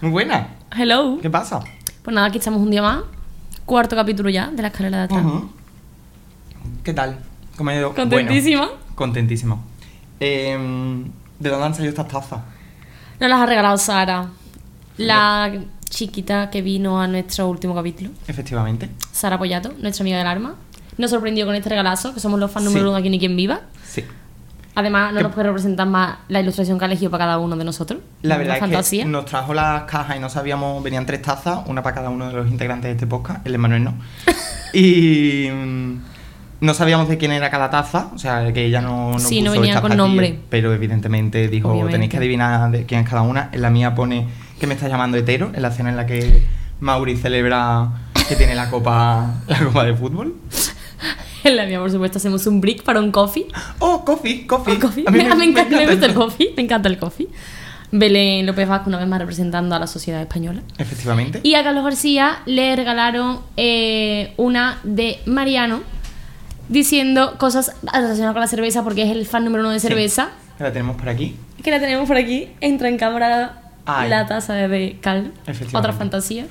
Muy buena. Hello. ¿Qué pasa? Pues nada, aquí estamos un día más. Cuarto capítulo ya de la escalera de atrás. Ujú. ¿Qué tal? ¿Cómo ha ido? Contentísima. Bueno, contentísima. Em, ¿De dónde han salido estas tazas? Nos las ha regalado Sara, la chiquita que vino a nuestro último capítulo. Efectivamente. Sara Pollato, nuestra amiga del arma. Nos sorprendió con este regalazo, que somos los fans Sí. número uno aquí ni quien viva. Sí. Además, no nos puede representar más la ilustración que ha elegido para cada uno de nosotros. La verdad es fantasía. que nos trajo las cajas y no sabíamos, venían tres tazas, una para cada uno de los integrantes de este podcast, el de Manuel no. y mm, no sabíamos de quién era cada taza, o sea, que ella no, no Sí, no puso venía esta con nombre. Pero evidentemente dijo, Obviamente. tenéis que adivinar de quién es cada una. En la mía pone que me está llamando hetero, en la escena en la que Mauri celebra que tiene la copa, la copa de fútbol. En la mía, por supuesto, hacemos un break para un coffee. Oh, coffee, coffee. Un coffee. A mí me, me encanta, me gusta el coffee. Me encanta el coffee. Belén López Vázquez, una vez más representando a la sociedad española. Efectivamente. Y a Carlos García le regalaron eh, una de Mariano diciendo cosas relacionadas con la cerveza porque es el fan número uno de Sí. cerveza. La tenemos por aquí. Que la tenemos por aquí. Entra en cámara Ay. la taza de. Efectivamente. Otra fantasía.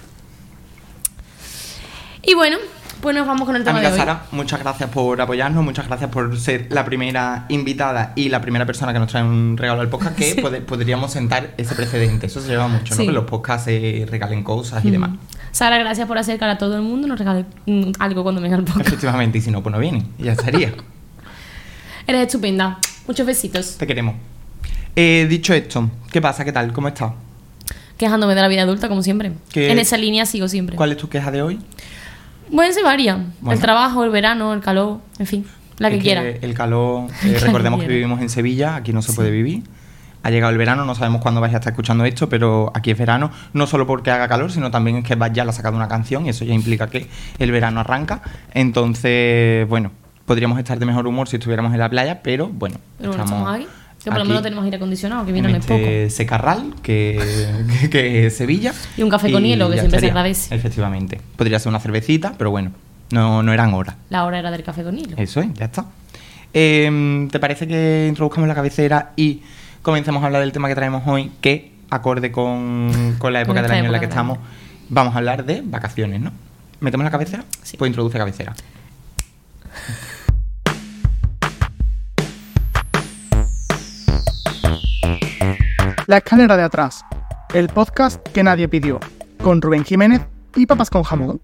Y bueno, pues nos vamos con el tema Amiga de hoy. Sara, muchas gracias por apoyarnos, muchas gracias por ser la primera invitada y la primera persona que nos trae un regalo al podcast, que Sí. pod- podríamos sentar ese precedente. Eso se lleva mucho, ¿no? Que los podcasts se regalen cosas y Mm. demás. Sara, gracias por acercar a todo el mundo. Nos regale mm, algo cuando venga el podcast. Efectivamente, y si no, pues no viene. Ya estaría. Eres estupenda. Muchos besitos. Te queremos. Eh, dicho esto, ¿qué pasa? ¿Qué tal? ¿Cómo estás? Quejándome de la vida adulta, como siempre. ¿Qué- En esa línea sigo siempre. ¿Cuál es tu queja de hoy? Pueden ser varias. Bueno. El trabajo, el verano, el calor, en fin, la que Es quiera. El calor, eh, La recordemos que vivimos en Sevilla, aquí no se Sí. puede vivir. Ha llegado el verano, no sabemos cuándo vais a estar escuchando esto, pero aquí es verano, no solo porque haga calor, sino también es que ya le ha sacado una canción y eso ya implica que el verano arranca. Entonces, bueno, podríamos estar de mejor humor si estuviéramos en la playa, pero bueno, Pero bueno, estamos aquí. Que por lo menos tenemos aire acondicionado, que en viene no es poco. este secarral que, que, que Sevilla. Y un café con hielo, que siempre se agradece. Efectivamente. Podría ser una cervecita, pero bueno, no, no eran horas. La hora era del café con hilo. Eso es, ya está. Eh, ¿Te parece que introduzcamos la cabecera y comencemos a hablar del tema que traemos hoy, que acorde con, con la época del año en la que estamos, vamos a hablar de vacaciones, ¿no? ¿Metemos la cabecera? Sí. Pues introduce cabecera. La escalera de atrás, el podcast que nadie pidió, con Rubén Jiménez y papas con jamón.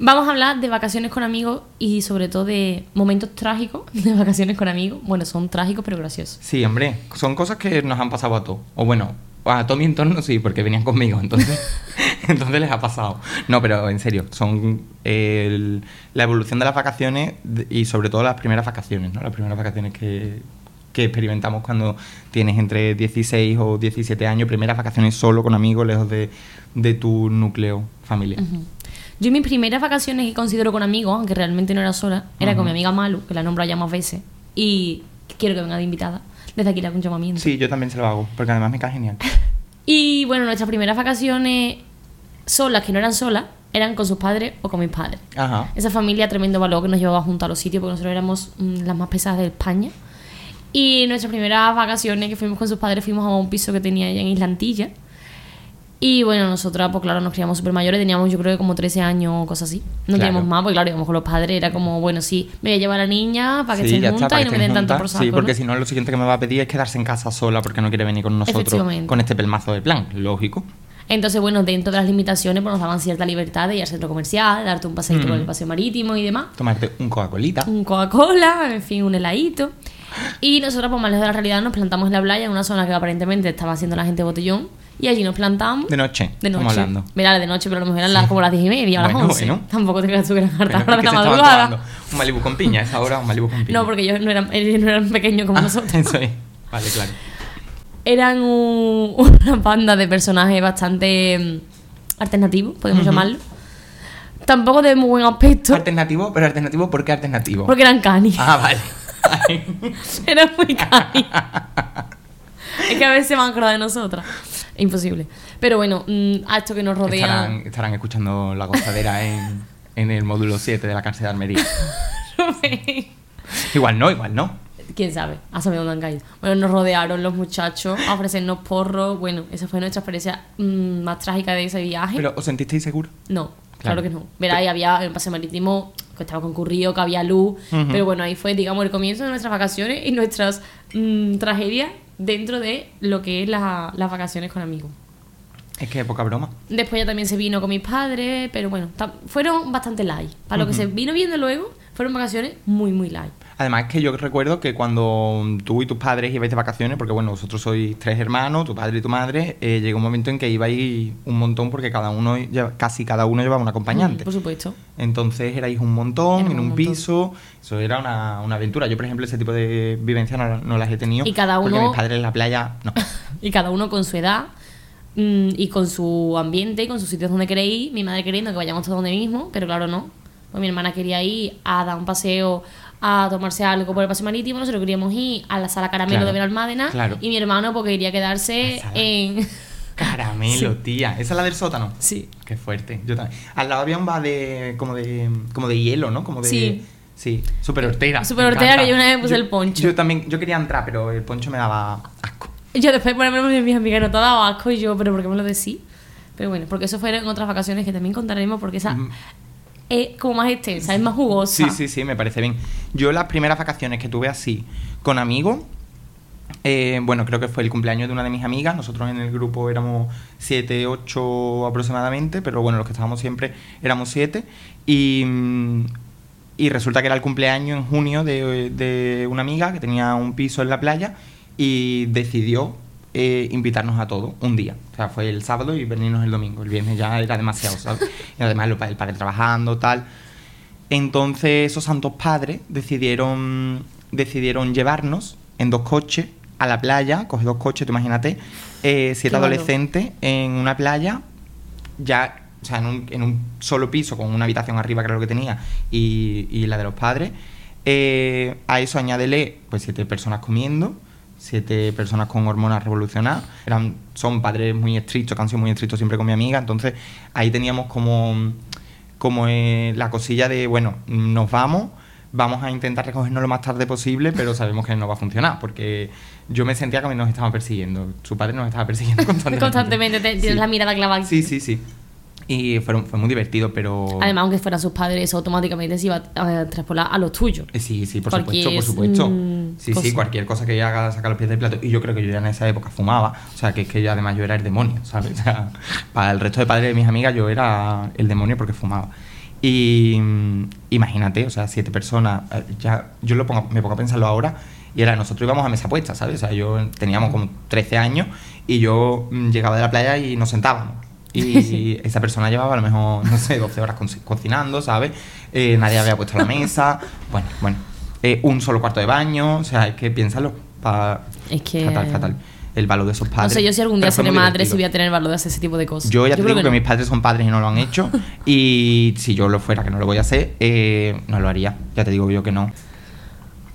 Vamos a hablar de vacaciones con amigos y sobre todo de momentos trágicos de vacaciones con amigos. Bueno, son trágicos pero graciosos. Sí, hombre, son cosas que nos han pasado a todos. O bueno, a todo mi entorno sí, porque venían conmigo, entonces, entonces les ha pasado. No, pero en serio, son el- la evolución de las vacaciones y sobre todo las primeras vacaciones, ¿no? Las primeras vacaciones que, que experimentamos cuando tienes entre 16 o 17 años, primeras vacaciones solo con amigos, lejos de, de tu núcleo familiar. Ujú. Yo mis primeras vacaciones que considero con amigos, aunque realmente no era sola, era con Ujú. mi amiga Malu, que la nombro ya más veces, y quiero que venga de invitada. Desde aquí le hago un llamamiento. Sí, yo también se lo hago, porque además me cae genial. Y bueno, nuestras primeras vacaciones solas, que no eran solas, eran con sus padres o con mis padres. Ajá. Esa familia tremendo valor que nos llevaba junto a los sitios, porque nosotros éramos mm, las más pesadas de España. Y nuestras primeras vacaciones que fuimos con sus padres fuimos a un piso que tenía ella en Islantilla. Y bueno, nosotras, pues claro, nos criamos súper mayores, teníamos yo creo que como 13 años o cosas así. No Claro. teníamos más, porque claro, íbamos con los padres, era como, bueno, sí, me voy a llevar a la niña para que Sí, para y no me den tanto por saco. Sí, porque ¿no? si no, lo siguiente que me va a pedir es quedarse en casa sola porque no quiere venir con nosotros con este pelmazo de plan, lógico. Entonces, bueno, dentro de las limitaciones, pues nos daban cierta libertad de ir al centro comercial, darte un paseito por el Mm. paseo marítimo y demás. Tomarte un Coca-Colita. un Coca-Cola, en fin, un heladito. Y nosotros, pues más lejos de la realidad, nos plantamos en la playa, en una zona que aparentemente estaba haciendo la gente botellón. Y allí nos plantamos. De noche, De noche. hablando. Verá, de noche, pero a lo mejor eran las, como las 10 y media o las Bueno, 11. bueno. Tampoco te creas tú que eran hartas horas de la madrugada. Un Malibu con piña, a esa hora un Malibu con piña. No, porque ellos no eran, ellos no eran pequeños como Ah, nosotros. Eso es. Vale, claro. Eran un- una banda de personajes bastante mm, alternativos, podemos llamarlo. Tampoco de muy buen aspecto, Alternativo, pero alternativo, ¿por qué alternativo? porque eran canis. Ah, vale. Ay. Eran muy canis. es que a veces se van a acordar de nosotras. Imposible. Pero bueno, mm, a esto que nos rodea. estarán, estarán escuchando la gozadera en, en el módulo 7 de la cárcel de Almería. igual no, igual no. quién sabe, a saber dónde han caído. Bueno, nos rodearon los muchachos a ofrecernos porros. Bueno, esa fue nuestra experiencia mm, más trágica de ese viaje. ¿Pero os sentisteis seguros? No, Claro. claro, que no. Verá, ahí había el paseo marítimo que estaba concurrido, que había luz, pero bueno, ahí fue, digamos, el comienzo de nuestras vacaciones y nuestras mm, tragedias dentro de lo que es la- las vacaciones con amigos. Es que poca broma. Después ya también se vino con mis padres, pero bueno, fueron bastante light. Para lo que se vino viendo luego, fueron vacaciones muy, muy light. Además que yo recuerdo que cuando tú y tus padres ibais de vacaciones, porque bueno, vosotros sois tres hermanos, tu padre y tu madre, eh, llegó un momento en que ibais un montón porque cada uno, casi cada uno llevaba un acompañante. Mm, Por supuesto. Entonces erais un montón Éramos en un un montón. piso, eso era una, una aventura. Yo, por ejemplo, ese tipo de vivencias no, no las he tenido. Y cada Porque uno- mis padres en la playa, no. Y cada uno con su edad mm, y con su ambiente y con sus sitios donde queréis. Mi madre queriendo que vayamos todos donde mismo, pero claro, no. Pues mi hermana quería ir a dar un paseo, a tomarse algo por el paseo marítimo. Nosotros queríamos ir a la sala caramelo Claro, de Benalmádena. claro. Y mi hermano porque quería quedarse en. Caramelo, tía. ¿Esa es la del sótano? sí. Qué fuerte. Yo también. Al lado había un bar de como de como de hielo, ¿no? Como de Sí. Sí, súper hortera. Súper me hortera, que yo una vez puse Yo- el poncho. Yo también, yo quería entrar, pero el poncho me daba asco. Yo después de ponerme mis amigas no te ha dado asco y yo, pero ¿por qué me lo decís? Pero bueno, porque eso fueron otras vacaciones que también contaremos porque esa Es como más extensa, es más jugosa. Sí, sí, sí, me parece bien. Yo las primeras vacaciones que tuve así con amigos, eh, bueno, creo que fue el cumpleaños de una de mis amigas. Nosotros en el grupo éramos siete, ocho aproximadamente, pero bueno, los que estábamos siempre éramos siete. Y, mm, y resulta que era el cumpleaños en junio de, de una amiga que tenía un piso en la playa y decidió eh, invitarnos a todos un día. O sea, fue el sábado y venirnos el domingo. El viernes ya era demasiado, ¿sabes? Y además el padre trabajando, tal. Entonces esos santos padres decidieron, decidieron llevarnos en dos coches a la playa, coge dos coches, tú imagínate, eh, siete Qué adolescentes en una playa, ya, o sea, en un, en un solo piso, con una habitación arriba, que era lo que tenía, y, y la de los padres. Eh, a eso añádele, pues, siete personas comiendo, siete personas con hormonas revolucionadas. Eran, son padres muy estrictos, que han sido muy estrictos siempre con mi amiga, entonces ahí teníamos como como eh, la cosilla de, bueno, nos vamos, vamos a intentar recogernos lo más tarde posible, pero sabemos que no va a funcionar, porque yo me sentía que nos estaban persiguiendo. Su padre nos estaba persiguiendo constantemente. Constantemente te- tienes Sí. la mirada clavada. Sí, sí, sí. Y fueron, fue muy divertido, pero... Además, aunque fueran sus padres, eso automáticamente se iba a traspolar a los tuyos. Eh, Sí, sí, por Cualquier, supuesto, por supuesto. mm, sí, sí, cualquier cosa que haga sacar los pies del plato. Y yo creo que yo ya en esa época fumaba. O sea, que es que yo además yo era el demonio, ¿sabes? O sea, para el resto de padres de mis amigas yo era el demonio porque fumaba. Y mm, imagínate, o sea, siete personas, eh, ya yo lo pongo, me pongo a pensarlo ahora, y era, nosotros íbamos a mesa puesta, ¿sabes? O sea, yo teníamos como 13 años y yo mm, llegaba de la playa y nos sentábamos. Y esa persona llevaba a lo mejor, no sé, 12 horas co- cocinando, ¿sabes? Eh, nadie había puesto la mesa. Bueno, bueno. Eh, un solo cuarto de baño, o sea, es que piénsalo. pa- Es que- Fatal, fatal. El valor de esos No padres. sé yo si algún día seré madre, si voy a tener el valor de hacer ese tipo de cosas. Yo ya te creo digo que, no. mis padres son padres y no lo han hecho. y si yo lo fuera, que no lo voy a hacer, eh, no lo haría. Ya te digo yo que no.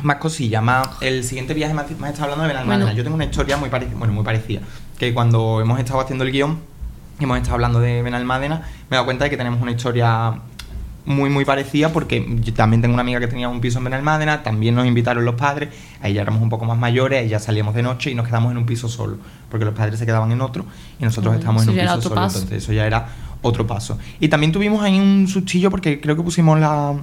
Más cosillas, más. El siguiente viaje me has, me has estado hablando de. Bueno. Yo tengo una historia muy parecida, bueno, muy parecida. Que cuando hemos estado haciendo el guion, y hemos estado hablando de Benalmádena, me he dado cuenta de que tenemos una historia muy, muy parecida porque yo también tengo una amiga que tenía un piso en Benalmádena, también nos invitaron los padres, ahí ya éramos un poco más mayores, ahí ya salíamos de noche y nos quedamos en un piso solo, porque los padres se quedaban en otro y nosotros estábamos en un piso solo, paso. entonces eso ya era otro paso. Y también tuvimos ahí un sustillo porque creo que pusimos la...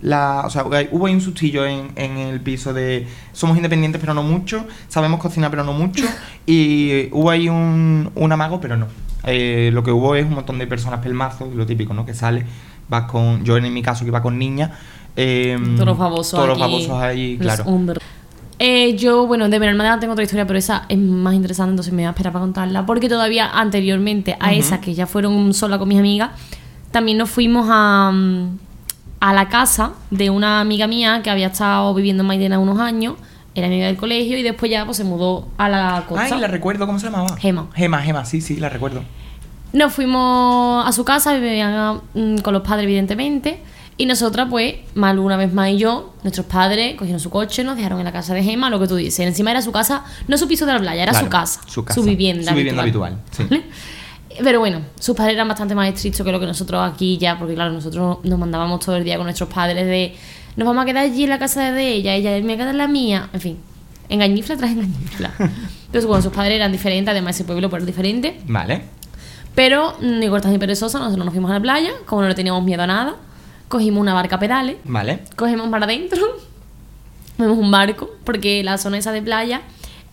la o sea, hubo ahí un sustillo en, en el piso de somos independientes pero no mucho, sabemos cocinar pero no mucho y hubo ahí un, un amago pero no. Eh, lo que hubo es un montón de personas pelmazos, lo típico, ¿no? Que sale, vas con, yo en mi caso que iba con niñas, eh, Todos los babosos todos los ahí, los claro. Eh, yo, bueno, de Benalmádena tengo otra historia, pero esa es más interesante, entonces me voy a esperar para contarla. Porque todavía anteriormente a Ujú. esa, que ya fueron sola con mis amigas, también nos fuimos a, mm, a la casa de una amiga mía que había estado viviendo en Maidena unos años, era amiga del colegio y después ya pues, se mudó a la costa. Ay, la recuerdo, ¿cómo se llamaba? Gema. Gema, Gema, sí, sí, la recuerdo. Nos fuimos a su casa, vivían mm, con los padres, evidentemente. Y nosotras, pues, Malu una vez más y yo, nuestros padres cogieron su coche, nos dejaron en la casa de Gema, lo que tú dices. Encima era su casa, no su piso de la playa, era Claro, su casa, su casa, vivienda. su vivienda habitual. Pero bueno, sus padres eran bastante más estrictos que lo que nosotros aquí ya, porque claro, nosotros nos mandábamos todo el día con nuestros padres de nos vamos a quedar allí en la casa de ella, ella me queda en la mía, en fin, engañifla tras engañifla. Entonces, bueno, sus padres eran diferentes, además ese pueblo era diferente, Vale. pero mm, ni cortas ni perezosas, nosotros nos fuimos a la playa, como no le teníamos miedo a nada, cogimos una barca a pedales, Vale. cogemos para adentro, un barco, porque la zona esa de playa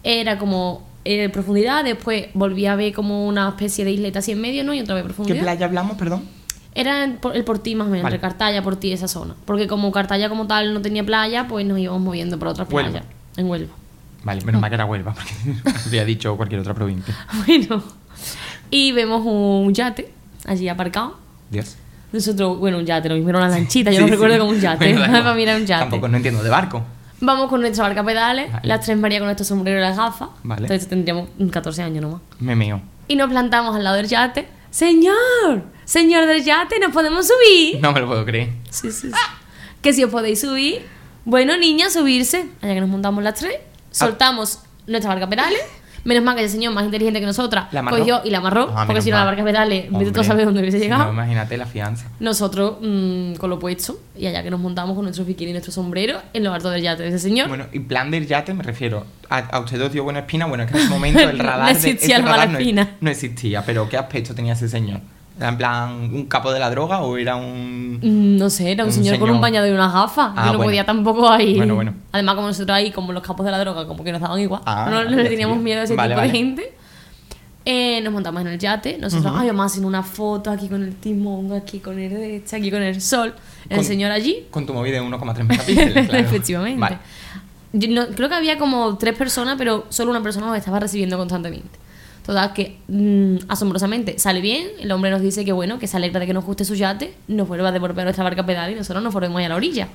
era como eh, profundidad, después volví a ver como una especie de isleta así en medio, ¿no? Y otra vez ¿Qué profundidad. playa hablamos, perdón? Era el, por- el Portí más o menos, Vale. entre Cartaya, Portí, esa zona. Porque como Cartaya como tal no tenía playa, pues nos íbamos moviendo por otras Huelva. playas. En Huelva. Vale, menos mal que era Huelva, porque habría dicho cualquier otra provincia. Bueno. Y vemos un yate allí aparcado. Dios. Nosotros, bueno, un yate, lo mismo era una lanchita, yo lo sí. recuerdo como un yate. Bueno. Para mí era un yate. Tampoco no entiendo de barco. Vamos con nuestra barca pedales, Vale. las tres María con nuestro sombrero y las gafas. Vale. Entonces tendríamos 14 años nomás. Me meo. Y nos plantamos al lado del yate. ¡Señor! ¡Señor del yate! ¿Nos podemos subir? No me lo puedo creer. Sí, sí, sí. Que si os podéis subir, bueno, niñas, subirse. Allá que nos montamos las tres, soltamos nuestra barca a pedales. Menos mal que el señor más inteligente que nosotras ¿La amarró? cogió y la amarró, Ah, porque menos si no la mal. barca a pedales, vete tú a Hombre. saber dónde hubiese Si llegado. No, imagínate la fianza. Nosotros mm, con lo puesto, y allá que nos montamos con nuestro bikini y nuestro sombrero en lo alto del yate de ese señor. Bueno, y plan del yate me refiero. A, a usted os dio buena espina. Bueno, es que en ese momento el No radar. de- existía ese la mala radar no, espina. no existía. Pero ¿qué aspecto tenía ese señor? ¿Era en plan un capo de la droga o era un. Mm, No sé, era un, Un señor, con un bañado y unas gafas. Ah, Yo no bueno. podía tampoco ahí. Bueno, bueno. Además, como nosotros ahí, como los capos de la droga, como que nos daban igual. Ah, no, le teníamos miedo a ese Vale, tipo vale. de gente. Eh, nos montamos en el yate. Nosotros, ay, vamos haciendo una foto aquí con el timón, aquí con el derecha, aquí con el sol. El Con- señor allí. Con tu móvil de 1,3 megapíxeles. claro. Efectivamente. Vale. Yo no- creo que había como tres personas, pero solo una persona nos estaba recibiendo constantemente. Total, que mm, asombrosamente sale bien. El hombre nos dice que bueno, que se alegra de que nos guste su yate, nos vuelva a devolver nuestra barca a pedal y nosotros nos volvemos a la orilla.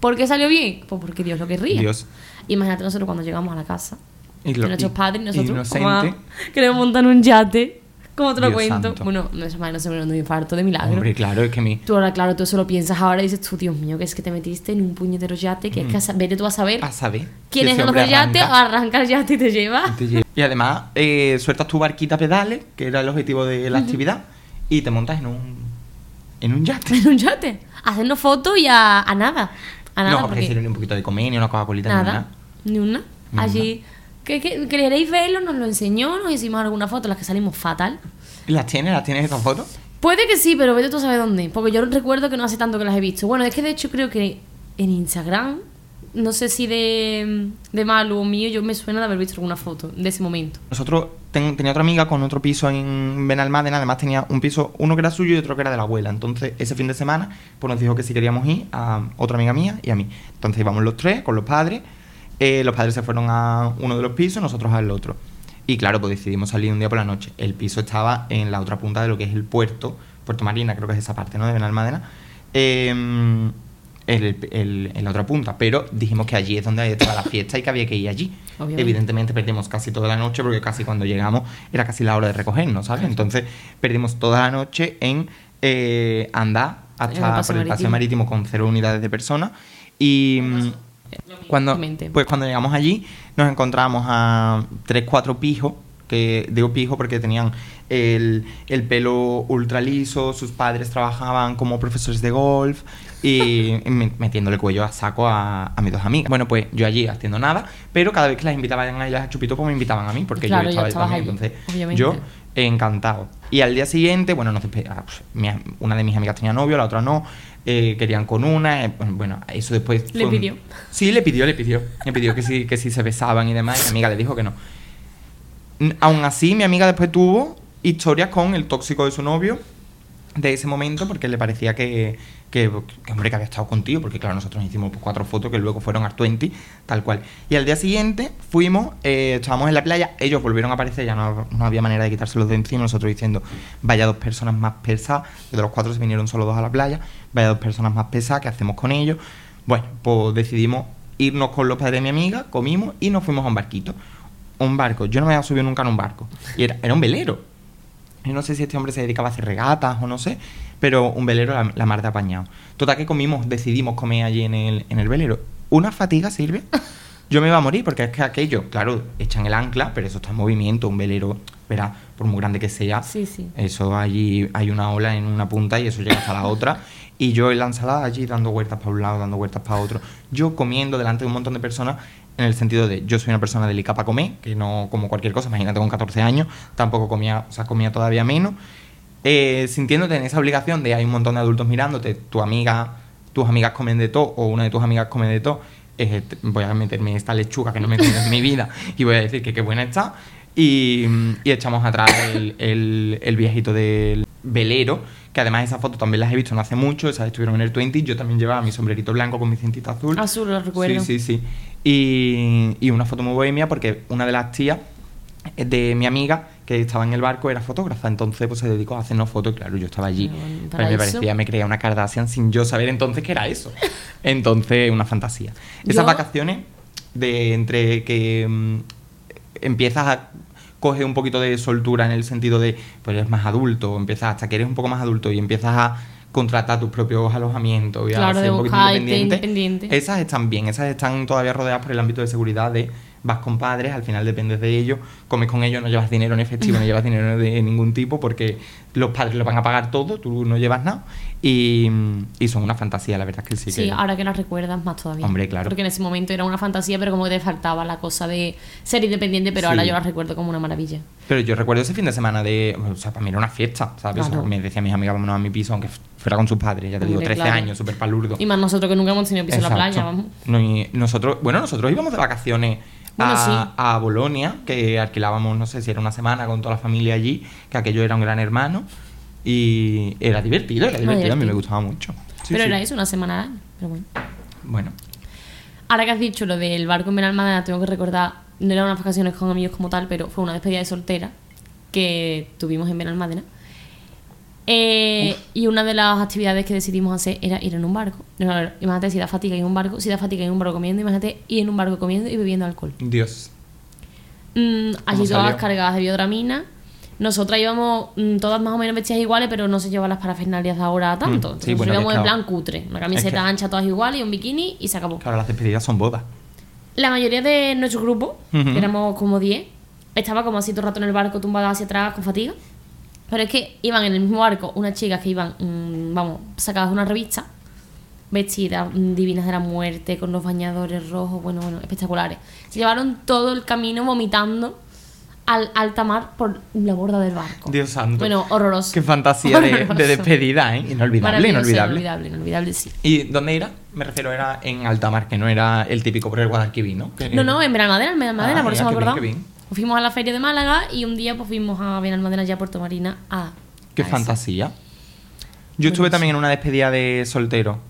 ¿Por qué salió bien? Pues porque Dios lo querría. Dios. Imagínate nosotros cuando llegamos a la casa, Y lo- nuestros y- padres nosotros como queremos montar un yate. ¿Cómo te lo Dios cuento? santo. Bueno, nuestra madre no se murió de un infarto de milagro. Hombre, claro, es que mi. Tú ahora, claro, tú eso lo piensas ahora y dices tú, Dios mío, que es que te metiste en un puñetero yate, que es que a vete tú a saber A saber. quién es el del yate, arranca el yate y te lleva. y te lleva. Y además, eh, sueltas tu barquita a pedales, que era el objetivo de la actividad, y te montas en un. en un yate. En un yate. Haciendo fotos y a, a nada. A nada, no, porque un poquito de comer, ni una Coca-Colita, ni nada. nada. Ni una. Allí. Que, que, queréis verlo, nos lo enseñó, nos hicimos algunas fotos, las que salimos fatal. ¿Y las tienes? ¿Las tienes estas fotos? Puede que sí, pero vete tú a saber dónde. Porque yo recuerdo que no hace tanto que las he visto. Bueno, es que de hecho creo que en Instagram, no sé si de, de Malu o mío, yo me suena de haber visto alguna foto de ese momento. Nosotros ten- tenía otra amiga con otro piso en Benalmádena, además tenía un piso, uno que era suyo y otro que era de la abuela. Entonces, ese fin de semana, pues nos dijo que si queríamos ir a otra amiga mía y a mí. Entonces íbamos los tres con los padres. Eh, los padres se fueron a uno de los pisos, nosotros al otro. Y claro, pues decidimos salir un día por la noche. El piso estaba en la otra punta de lo que es el puerto, Puerto Marina, creo que es esa parte, ¿no? De Benalmádena. Eh, el- el- en la otra punta, pero dijimos que allí es donde estaba la fiesta y que había que ir allí. Obviamente. Evidentemente perdimos casi toda la noche porque casi cuando llegamos era casi la hora de recogernos, ¿sabes? Entonces perdimos toda la noche en eh, andar el hasta paseo por el paseo marítimo con cero unidades de personas y mm, cuando pues cuando llegamos allí nos encontramos a tres cuatro pijos que digo pijo porque tenían el, el pelo ultra liso sus padres trabajaban como profesores de golf y me- metiéndole cuello a saco a, a mis dos amigas bueno pues yo allí haciendo nada pero cada vez que las invitaban a ellas a chupito pues me invitaban a mí porque Claro, yo estaba ahí entonces obviamente. yo encantado. Y al día siguiente, bueno, despe- ah, pues, una de mis amigas tenía novio, la otra no, eh, querían con una, eh, bueno, eso después... Le fue un- pidió. Sí, le pidió, le pidió. Le pidió que sí, que sí se besaban y demás, y mi amiga le dijo que no. Aún así, mi amiga después tuvo historias con el tóxico de su novio de ese momento porque le parecía que, que, que, hombre, que había estado contigo, porque claro, nosotros nos hicimos pues, cuatro fotos que luego fueron a 20, tal cual. Y al día siguiente fuimos, eh, estábamos en la playa, ellos volvieron a aparecer, ya no, no había manera de quitárselos de encima, nosotros diciendo, vaya dos personas más pesadas, de los cuatro se vinieron solo dos a la playa, vaya dos personas más pesadas, ¿qué hacemos con ellos? Bueno, pues decidimos irnos con los padres de mi amiga, comimos y nos fuimos a un barquito. Un barco, yo no me había subido nunca en un barco, y era, era un velero. Yo no sé si este hombre se dedicaba a hacer regatas o no sé, pero un velero la, la mar de apañado. Total que comimos, decidimos comer allí en el, en el velero. Una fatiga, Silvia. Yo me iba a morir porque es que aquello, claro, echan el ancla, pero eso está en movimiento, un velero verá, por muy grande que sea, Sí, sí. eso allí hay una ola en una punta y eso llega hasta la otra. Y yo en la ensalada allí dando vueltas para un lado, dando vueltas para otro. Yo comiendo delante de un montón de personas en el sentido de yo soy una persona delicada para comer, que no como cualquier cosa, imagínate con 14 años, tampoco comía, o sea, comía todavía menos. Eh, sintiéndote en esa obligación de hay un montón de adultos mirándote, tu amiga, tus amigas comen de todo o una de tus amigas come de todo, eh, voy a meterme esta lechuga que no me comido en mi vida y voy a decir que qué buena está. Y, y echamos atrás el, el- el viejito del velero, que además esas fotos también las he visto no hace mucho, esas estuvieron en el 20, yo también llevaba mi sombrerito blanco con mi cintita azul. Azul, lo recuerdo. Sí, sí, sí. Y, y una foto muy bohemia porque una de las tías de mi amiga que estaba en el barco era fotógrafa, entonces pues se dedicó a hacernos fotos y claro, yo estaba allí. Pero bueno, para me parecía, me creía una Kardashian sin yo saber entonces qué era eso. Entonces, una fantasía. Esas Yo- vacaciones de entre que mm, empiezas a coger un poquito de soltura en el sentido de, pues eres más adulto, empiezas hasta que eres un poco más adulto y empiezas a contratar tus propios alojamientos y a Claro, ser de un poquito independiente. independiente. Esas están bien, esas están todavía rodeadas por el ámbito de seguridad de vas con padres, al final dependes de ellos, comes con ellos, no llevas dinero en efectivo, no llevas dinero de ningún tipo porque los padres lo van a pagar todo, tú no llevas nada y, y son una fantasía, la verdad es que sí. Sí, que- ahora que las recuerdas más todavía. Hombre, claro. Porque en ese momento era una fantasía, pero como que te faltaba la cosa de ser independiente, pero Sí. ahora yo las recuerdo como una maravilla. Pero yo recuerdo ese fin de semana de. O sea, para mí era una fiesta, ¿sabes? O sea, Claro. me decía mis amigas, vámonos a mi piso, aunque fuera con sus padres, ya te digo, Hombre, 13 claro. años, súper palurdo. Y más nosotros que nunca hemos tenido piso en la Exacto. playa, vamos. No, y nosotros, bueno, nosotros íbamos de vacaciones Bueno, a, sí. a Bolonia, que alquilábamos, no sé si era una semana con toda la familia allí, que aquello era un gran hermano. Y era divertido, era divertido, a mí me gustaba mucho. Sí, pero sí. era eso, una semana al año. Pero bueno. Bueno, Ahora que has dicho lo del barco en Benalmádena, tengo que recordar, no eran unas vacaciones con amigos como tal, pero fue una despedida de soltera que tuvimos en Benalmádena. Eh, y una de las actividades que decidimos hacer era ir en un barco. No, ver, imagínate si da fatiga en un barco, si da fatiga en un barco comiendo, imagínate ir en un barco comiendo y bebiendo alcohol. Dios. Mm, allí todas cargadas de biodramina. Nosotras íbamos mm, todas más o menos vestidas iguales, pero no se llevan las parafernalias de ahora tanto. Mm, Entonces sí, bueno, íbamos en plan cutre. Una camiseta que- ancha todas iguales y un bikini y se acabó. Claro, las despedidas son bodas. La mayoría de nuestro grupo, que éramos como 10, estaba como así todo el rato en el barco tumbada hacia atrás con fatiga. Pero es que iban en el mismo barco unas chicas que iban, mm, vamos, sacadas de una revista, vestidas mm, divinas de la muerte, con los bañadores rojos, bueno, bueno, espectaculares. Se llevaron todo el camino vomitando al alta mar por la borda del barco. Dios santo. Bueno, horroroso. Qué fantasía de, despedida, ¿eh? Inolvidable, inolvidable. inolvidable, inolvidable, sí. ¿Y dónde era? Me refiero, era en alta mar, que no era el típico por el Guadalquivir, ¿no? Que- No, no, en Benalmádena, en Benalmádena, Ah, por eso me acordaba. bien. Fuimos a la feria de Málaga y un día pues fuimos a Benalmádena ya a Puerto Marina a... Qué a fantasía. Yo estuve también en una despedida de soltero.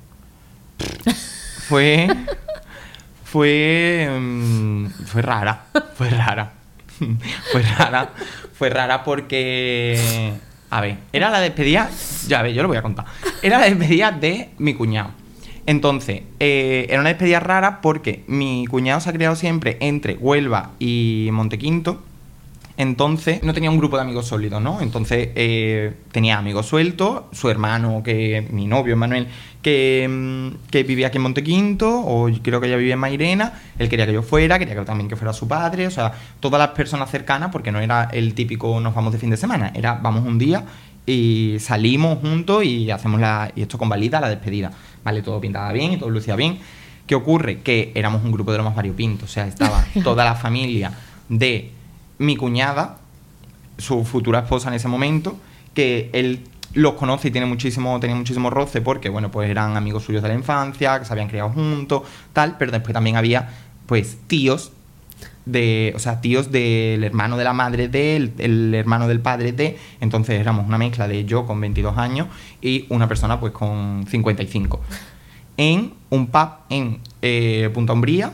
fue. Fue. mm, fue rara. Fue rara. fue rara. Fue rara porque. A ver, era la despedida. Ya, a ver, yo lo voy a contar. Era la despedida de mi cuñado. Entonces, eh, era una despedida rara porque mi cuñado se ha criado siempre entre Huelva y Montequinto. Entonces, no tenía un grupo de amigos sólidos, ¿no? Entonces, eh, tenía amigos sueltos, su hermano, que mi novio, Manuel, que, mm, que vivía aquí en Montequinto, o creo que ella vivía en Mairena, él quería que yo fuera, quería que también que fuera su padre, o sea, todas las personas cercanas, porque no era el típico nos vamos de fin de semana, era vamos un día y salimos juntos y hacemos la, y esto convalida la despedida, ¿vale? Todo pintaba bien y todo lucía bien. ¿Qué ocurre? Que éramos un grupo de lo más variopinto, o sea, estaba toda la familia de mi cuñada, su futura esposa en ese momento, que él los conoce y tiene muchísimo, tenía muchísimo roce porque, bueno, pues eran amigos suyos de la infancia, que se habían criado juntos, tal, pero después también había, pues, tíos de, o sea, tíos del hermano de la madre de él, el hermano del padre de, entonces éramos una mezcla de yo con 22 años y una persona pues con 55. En un pub en eh, Punta Umbría,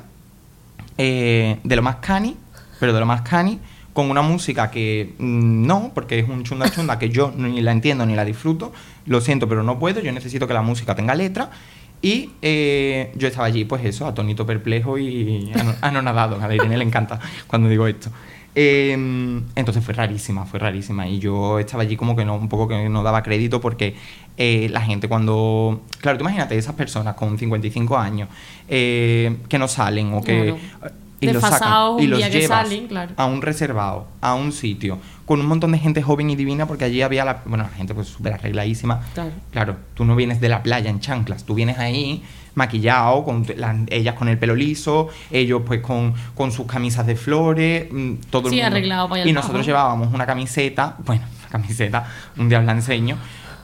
eh, de lo más cani, pero de lo más cani, con una música que mm, no, porque es un chunda chunda que yo ni la entiendo ni la disfruto, lo siento, pero no puedo, yo necesito que la música tenga letra. Y eh, yo estaba allí, pues eso, atónito, perplejo y ano- anonadado. A Irene le encanta cuando digo esto. Eh, entonces fue rarísima, fue rarísima. Y yo estaba allí como que no, un poco que no daba crédito porque eh, la gente cuando... Claro, tú imagínate esas personas con 55 años eh, que no salen o que... y los sacan y los llevas salen, claro. a un reservado, a un sitio, con un montón de gente joven y divina, porque allí había la, bueno, la gente pues súper arregladísima. Claro. Claro, tú no vienes de la playa en chanclas, tú vienes ahí maquillado, con ellas con el pelo liso, ellos pues con, con sus camisas de flores, mm, todo el Sí, mundo. arreglado para ir al Y nosotros llevábamos una camiseta, bueno, una camiseta, un día os la enseño,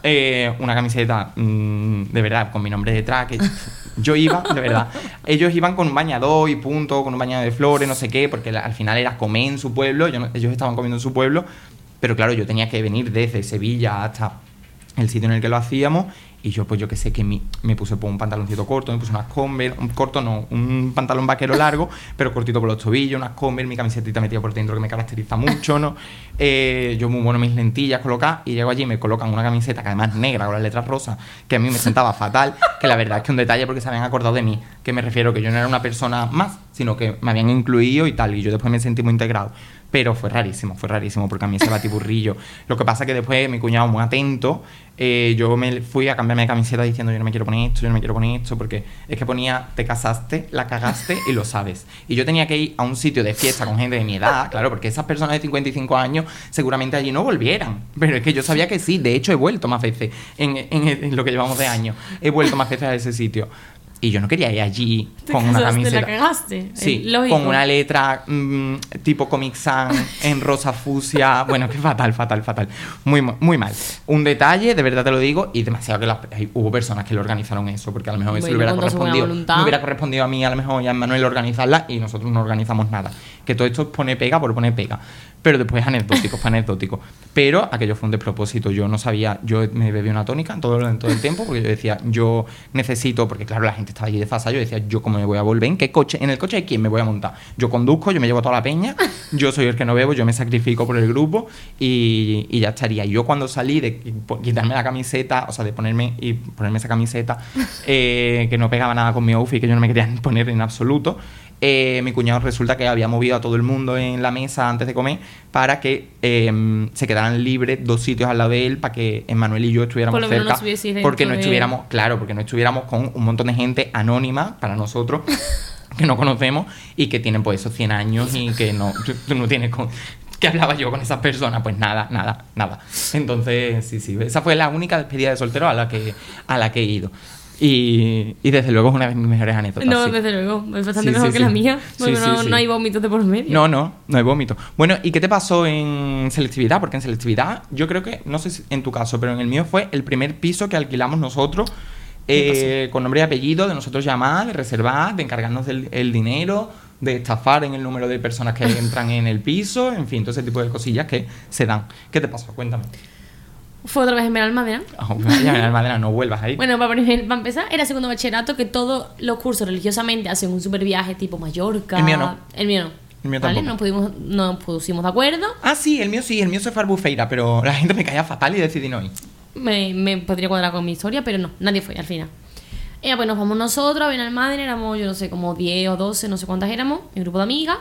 eh, una camiseta mm, de verdad con mi nombre detrás, que yo iba, de verdad, ellos iban con un bañador y punto, con un bañador de flores, no sé qué, porque al final era comer en su pueblo, yo no- ellos estaban comiendo en su pueblo, pero claro, yo tenía que venir desde Sevilla hasta el sitio en el que lo hacíamos y yo pues yo que sé que mi- me puse pues, un pantaloncito corto, me puse unas Converse, un corto no, un pantalón vaquero largo, pero cortito por los tobillos, unas Converse, mi camisetita metida por dentro que me caracteriza mucho, ¿no? Eh, yo muy bueno mis lentillas colocadas y llego allí y me colocan una camiseta que además es negra con las letras rosas, que a mí me sentaba fatal, que la verdad es que un detalle porque se habían acordado de mí, que me refiero que yo no era una persona más, sino que me habían incluido y tal, y yo después me sentí muy integrado. Pero fue rarísimo, fue rarísimo, porque a mí ese batiburrillo. Lo que pasa que después mi cuñado, muy atento, eh, yo me fui a cambiarme de camiseta diciendo yo no me quiero poner esto, yo no me quiero poner esto, porque es que ponía te casaste, la cagaste y lo sabes. Y yo tenía que ir a un sitio de fiesta con gente de mi edad, claro, porque esas personas de 55 años seguramente allí no volvieran. Pero es que yo sabía que sí, de hecho he vuelto más veces en, en- en lo que llevamos de año. He vuelto más veces a ese sitio. Y yo no quería ir allí Te con una casaste, camiseta. la cagaste. Sí, lógico. con una letra mm, tipo Comic Sans en rosa fucsia. Bueno, que fatal, fatal, fatal. Muy, muy mal. Un detalle, de verdad te lo digo, y demasiado que las- hubo personas que lo organizaron eso, porque a lo mejor eso le Bueno, hubiera su buena correspondido. Me hubiera correspondido a mí, a lo mejor y a Manuel organizarla, y nosotros no organizamos nada. Que todo esto pone pega por poner pega. Pero después es anecdótico, fue anecdótico. Pero aquello fue un despropósito. Yo no sabía, yo me bebí una tónica en todo, en todo el tiempo, porque yo decía, yo necesito, porque claro, la gente estaba allí de fasa, yo decía, yo cómo me voy a volver, en qué coche, en el coche de quién me voy a montar. Yo conduzco, yo me llevo toda la peña, yo soy el que no bebo, yo me sacrifico por el grupo y, y ya estaría. Y yo cuando salí de qui- quitarme la camiseta, o sea, de ponerme y ponerme esa camiseta eh, que no pegaba nada con mi outfit, que yo no me quería poner en absoluto. eh, mi cuñado resulta que había movido a todo el mundo en la mesa antes de comer para que eh, se quedaran libres dos sitios al lado de él para que Emmanuel y yo estuviéramos Por no cerca porque no de- estuviéramos claro porque no estuviéramos con un montón de gente anónima para nosotros que no conocemos y que tienen pues esos 100 años y que no tú no tienes con ¿Qué hablaba yo con esas personas? Pues nada, nada, nada. Entonces, sí, sí. Esa fue la única despedida de soltero a la que, a la que he ido. Y, y desde luego es una de mis mejores anécdotas. No, sí. desde luego. Es bastante Sí, mejor sí, que la mía. Porque no, no hay vómitos de por medio. No, no, no hay vómito. Bueno, ¿y qué te pasó en selectividad? Porque en selectividad, yo creo que, no sé si en tu caso, pero en el mío fue el primer piso que alquilamos nosotros, eh, con nombre y apellido, de nosotros llamar, de reservar, de encargarnos del el dinero, de estafar en el número de personas que entran en el piso, en fin, todo ese tipo de cosillas que se dan. ¿Qué te pasó? Cuéntame. Fue otra vez en Benalmádena. Oh, no vuelvas ahí. Bueno, para, para empezar, era segundo bachillerato que todos los cursos religiosamente hacen un super viaje tipo Mallorca. El mío no. El mío no. El mío ¿Vale? No pudimos, no pusimos de acuerdo. Ah, sí, el mío sí, el mío se fue a pero la gente me caía fatal y decidí no ir. Me, me podría cuadrar con mi historia, pero no, nadie fue al final. Ya, pues nos vamos nosotros a Benalmádena, éramos, yo no sé, como 10 o 12, no sé cuántas éramos, mi grupo de amigas.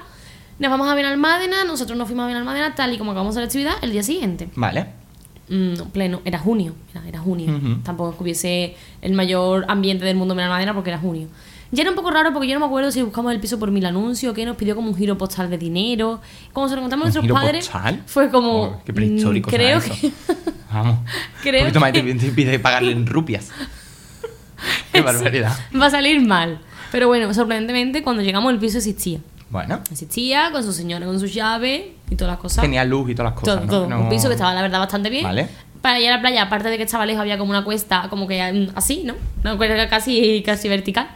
Nos vamos a Benalmádena, nosotros nos fuimos a Benalmádena tal y como acabamos de la actividad el día siguiente. Vale. Mm, no, pleno, era junio, era, era junio. Tampoco es que hubiese el mayor ambiente del mundo en Benalmádena porque era junio. Ya era un poco raro porque yo no me acuerdo si buscamos el piso por mil anuncios, que nos pidió como un giro postal de dinero. Como se lo contamos a ¿Un nuestros padres, postal? fue como. Oh, qué prehistórico mm, creo que. Vamos. Creo más que- te, te pide pagarle en rupias. Qué barbaridad. Va a salir mal. Pero bueno, sorprendentemente, cuando llegamos el piso existía. Bueno, Existía con su señora, con su llave y todas las cosas. tenía luz y todas las cosas. todo, ¿no? todo. No- Un piso que estaba, la verdad, bastante bien. Vale. Para ir a la playa, aparte de que estaba lejos, había como una cuesta, como que mm, así, ¿no? Una cuesta casi, casi vertical.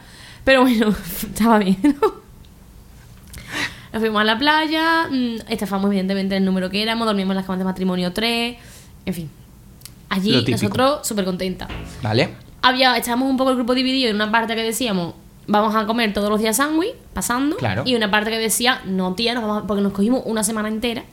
Pero bueno, estaba bien, ¿no? Nos fuimos a la playa, mm, estafamos evidentemente el número que éramos, dormimos en las camas de matrimonio 3, en fin. Allí nosotros súper contentas. Vale. Había, estábamos un poco el grupo dividido en una parte que decíamos, vamos a comer todos los días sándwich, pasando. Claro. Y una parte que decía, no tía, nos vamos a- porque nos cogimos una semana entera.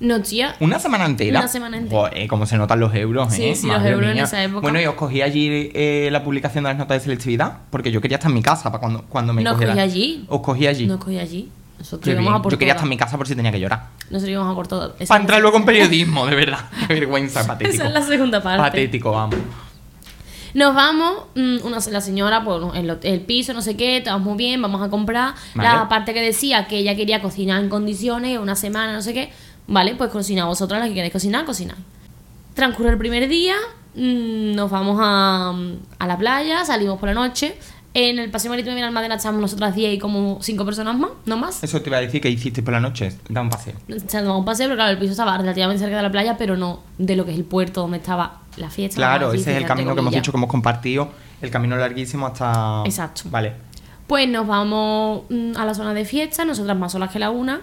No tía, Una semana entera. Una semana entera. Joder, cómo se notan los euros, Sí, ¿eh? sí, los euros en esa época. Bueno, y os cogí allí eh, la publicación de las notas de selectividad, porque yo quería estar en mi casa para cuando, cuando me Nos cogí allí. Os cogí allí. nos cogí allí. Nosotros íbamos a por Yo quería estar en mi casa por si tenía que llorar. Nosotros íbamos a por. Esa- Para entrar luego en periodismo, de verdad. Qué vergüenza, patético. Esa es la segunda parte. Patético, vamos. Nos vamos, mm, una, la señora, pues el, el piso, no sé qué, estamos muy bien, vamos a comprar. Vale. La parte que decía que ella quería cocinar en condiciones, una semana, no sé qué. Vale, pues cocina vosotras las que queréis cocinar, cocináis. Transcurre el primer día, mm, nos vamos a, a la playa, salimos por la noche. En el paseo marítimo de Almadena estamos nosotras 10 y como 5 personas más, no más. Eso te iba a decir que hiciste por la noche. Da un paseo. O sea, un paseo, pero claro, el piso estaba relativamente cerca de la playa, pero no de lo que es el puerto donde estaba la fiesta. Claro, vamos ese es el camino que hemos hecho, que hemos compartido. El camino larguísimo hasta. Exacto. Vale. Pues nos vamos mm, a la zona de fiesta, nosotras más solas que la una.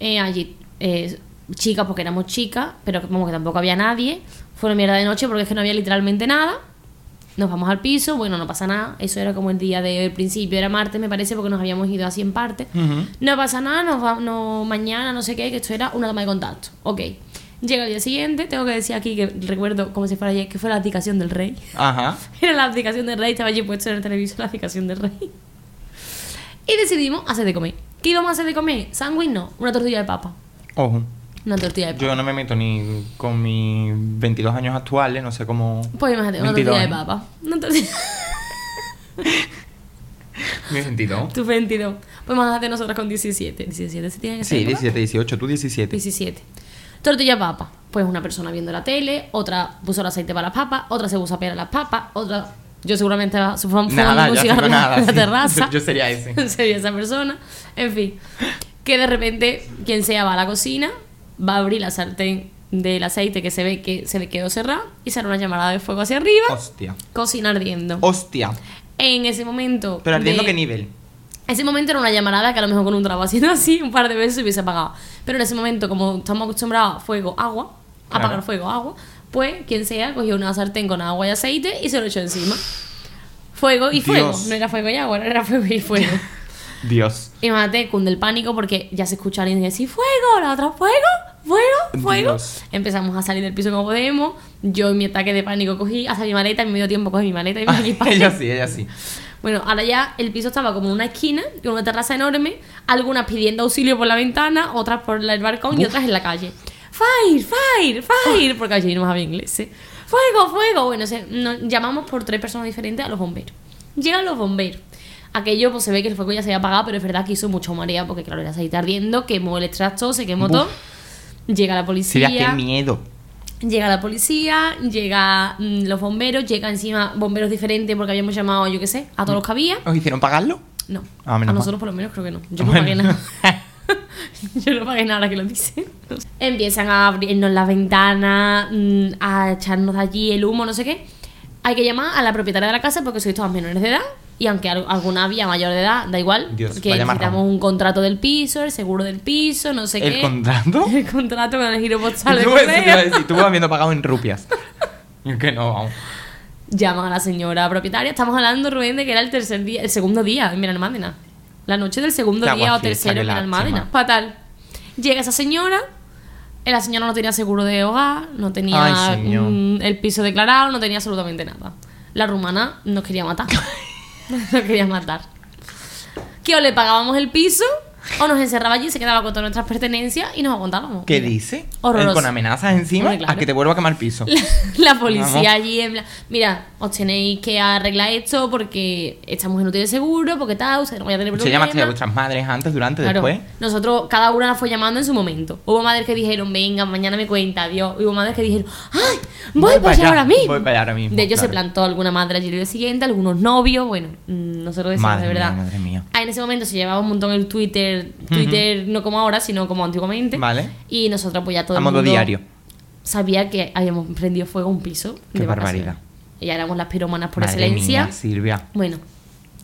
Eh, allí, eh, chicas, porque éramos chicas, pero vamos que tampoco había nadie. Fue una mierda de noche porque es que no había literalmente nada. Nos vamos al piso, bueno, no pasa nada. Eso era como el día del principio, era martes, me parece, porque nos habíamos ido así en parte. No pasa nada, nos va, no, mañana, no sé qué, que esto era una toma de contacto. Ok. Llega el día siguiente, tengo que decir aquí que recuerdo como si fuera ayer que fue la abdicación del rey. Ajá. Era la abdicación del rey, estaba allí puesto en el televisor la abdicación del rey. Y decidimos hacer de comer. ¿Qué íbamos a hacer de comer? Sándwich no, una tortilla de papa. Ojo. Una tortilla de papa. Yo no me meto ni con mis 22 años actuales, no sé cómo. Pues imagínate, una 22, tortilla de papa. Una tortilla... Mi 22. Tu 22. Pues imagínate nosotras con 17. 17 se tiene que ser. Sí, ¿verdad? 17, 18, tú 17. 17. Tortilla de papa. Pues una persona viendo la tele, otra puso el aceite para las papas, otra se puso a pelar las papas, otra. Yo seguramente se fue fumando Nada, yo cigarro nada. en la sí. terraza. Yo sería ese. sería esa persona. En fin. Que de repente, quien sea va a la cocina, va a abrir la sartén del aceite que se ve que se le quedó cerrada y sale una llamada de fuego hacia arriba. Hostia. Cocina ardiendo. Hostia. En ese momento. Pero ardiendo de- qué nivel. Ese momento era una llamarada que a lo mejor con un trago haciendo así un par de veces se hubiese apagado. Pero en ese momento, como estamos acostumbrados a fuego, agua, Claro. apagar fuego, agua, pues quien sea cogió una sartén con agua y aceite y se lo echó encima. Fuego y fuego. Dios. No era fuego y agua, era fuego y fuego. Dios. y mate, cunde el pánico porque ya se escucha alguien decir fuego, la otra fuego, fuego, fuego. Dios. Empezamos a salir del piso como podemos. Yo en mi ataque de pánico cogí hasta mi maleta, en medio tiempo cogí mi maleta y mi equipaje. ella sí, ella sí. Bueno, ahora ya el piso estaba como en una esquina, con una terraza enorme, algunas pidiendo auxilio por la ventana, otras por el balcón y otras en la calle. Fire, fire, fire, porque allí no había inglés. ¿eh? Fuego, fuego. Bueno, se- nos llamamos por tres personas diferentes a los bomberos. Llegan los bomberos. Aquello pues se ve que el fuego ya se había apagado, pero es verdad que hizo mucho marea porque claro, era aceite ardiendo, quemó el extracto, se quemó todo. Llega la policía. qué miedo. Llega la policía, llega mm, los bomberos, llega encima bomberos diferentes porque habíamos llamado, yo qué sé, a todos los que había. ¿Os hicieron pagarlo? No, Ah, a nosotros mal. por lo menos creo que no. Yo no pagué nada. Yo no pagué nada ahora que lo dice. Empiezan a abrirnos las ventanas, mm, a echarnos de allí el humo, no sé qué. Hay que llamar a la propietaria de la casa porque sois todas menores de edad. Y aunque al- alguna había mayor de edad, da igual. Dios, porque necesitamos un contrato del piso, el seguro del piso, no sé ¿El qué. contrato? El contrato con el giro postal de Tú, decir, tú habiendo pagado en rupias. Que no, vamos. Llaman a la señora propietaria. Estamos hablando, Rubén, de que era el tercer día, el segundo día en Benalmádena. La noche del segundo Qué día o tercero en lástima. Fatal. Llega esa señora. eh, La señora no tenía seguro de hogar, no tenía Ay, mm, el piso declarado, no tenía absolutamente nada. La rumana nos quería matar. nos quería matar. Que o le pagábamos el piso o nos encerraba allí, se quedaba con todas nuestras pertenencias y nos aguantábamos. ¿Qué dice? Horroroso. Él con amenazas encima claro. a que te vuelva a quemar el piso. La policía Vamos. allí en mira, os tenéis que arreglar esto porque estamos en un de seguro, porque tal, ustedes no vayan a tener Se problemas. llamaste a vuestras madres antes, durante, Claro, después. nosotros, cada una la fue llamando en su momento. Hubo madres que dijeron, venga, mañana me cuenta, adiós. Y hubo madres que dijeron, ¡ay! Voy, para allá ahora mismo. Voy para allá ahora mismo. De hecho, se claro. plantó alguna madre allí el día siguiente, algunos novios, bueno, mm, nosotros decimos Madre de verdad. mía, madre mía. Ah, en ese momento se llevaba un montón el Twitter, Twitter no como ahora, sino como antiguamente. Vale. Y nosotros pues ya todo A el modo mundo diario. sabía que habíamos prendido fuego a un piso. Qué de barbaridad. Y ya éramos las piromanas por Madre excelencia. mía, Silvia. Bueno,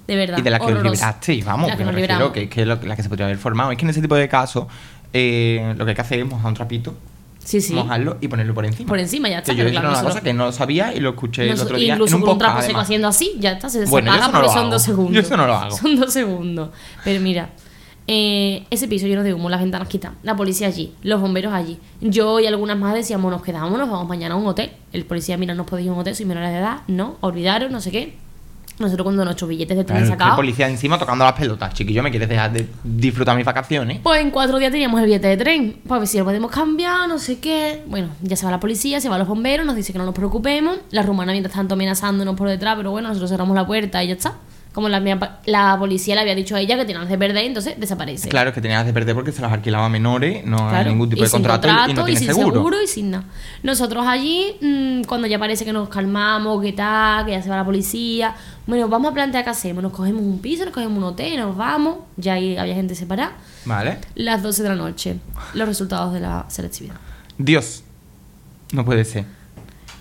de verdad. Y de la que os liberasteis, vamos, La que me refiero que, que es lo- la que se podría haber formado. Es que en ese tipo de casos, eh, lo que hay que hacer es mojar un trapito, Sí, sí. mojarlo y ponerlo por encima. Por encima, ya está. Que yo claro, era una cosa que no sabía y lo escuché el otro día incluso en un con un trapo seco haciendo así, ya está, se Bueno, desapaga eso no porque lo son hago. dos segundos. Yo eso no lo hago. Son dos segundos. Pero mira, eh, ese piso lleno de humo, las ventanas quitadas, la policía allí, los bomberos allí. Yo y algunas más decíamos, nos quedamos, nos vamos mañana a un hotel. El policía, mira, no podéis ir a un hotel, sois menores de edad, no, olvidaros, no sé qué. Nosotros cuando nuestros billetes de tren que el sacados, policía encima tocando las pelotas. Chiquillo, ¿me quieres dejar de disfrutar mis vacaciones? pues en cuatro días teníamos el billete de tren. Pues a ver si lo podemos cambiar, no sé qué. Bueno, ya se va la policía, se van los bomberos, nos dice que no nos preocupemos. La rumana mientras tanto amenazándonos por detrás, pero bueno, nosotros cerramos la puerta y ya está. Como la, la policía le había dicho a ella que tenía que perder, entonces desaparece. Claro, es que tenías de perder porque se los alquilaba a menores, no hay Claro, ningún tipo y de contrato, y- y no tiene sin seguro. y sin nada. Nosotros allí, mm, cuando ya parece que nos calmamos, que tal, que ya se va la policía, bueno, vamos a plantear qué hacemos. Nos cogemos un piso, nos cogemos un hotel, nos vamos. Ya ahí había gente separada. Vale. Las 12 de la noche, los resultados de la selectividad. Dios, no puede ser.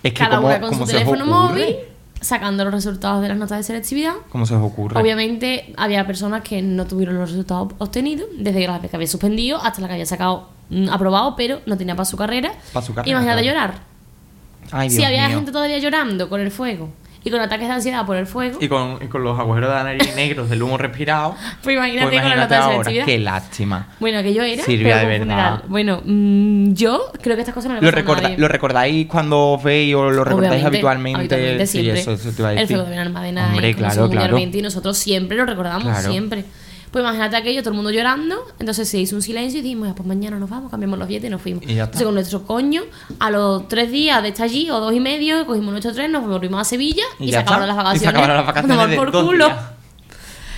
Es que Cada como, una con como su teléfono ocurre, móvil, sacando los resultados de las notas de selectividad. ¿Cómo se os ocurre? Obviamente había personas que no tuvieron los resultados obtenidos, desde la que había suspendido hasta la que había sacado mm, aprobado, pero no tenía para su carrera. Pa' su carrera, Imagínate claro. llorar. Ay, Si Dios había mío. gente todavía llorando con el fuego y con ataques de ansiedad por el fuego, Y con, y con los agujeros de la nariz negros del humo respirado. pues imagínate, pues con la imagínate nota. Qué lástima. Bueno, que yo era. Silvia, de verdad. funeral. Bueno, mm, yo creo que estas cosas no le ¿Lo, a nadie. ¿Lo recordáis cuando os veis o lo recordáis Obviamente, habitualmente? habitualmente, Sí, eso, eso te iba a El fuego de Benalmádena Hombre, claro, claro. y nosotros siempre lo recordamos, Claro. siempre. Pues imagínate aquello, todo el mundo llorando, entonces se hizo un silencio y dijimos, "Ah, pues mañana nos vamos, cambiamos los billetes y nos fuimos. Y ya está. Entonces con nuestro coño, a los tres días de estar allí, o dos y medio, cogimos nuestro tren, nos volvimos a Sevilla y, Y se acabaron las vacaciones. Y se acabaron las vacaciones tomar por culo. días.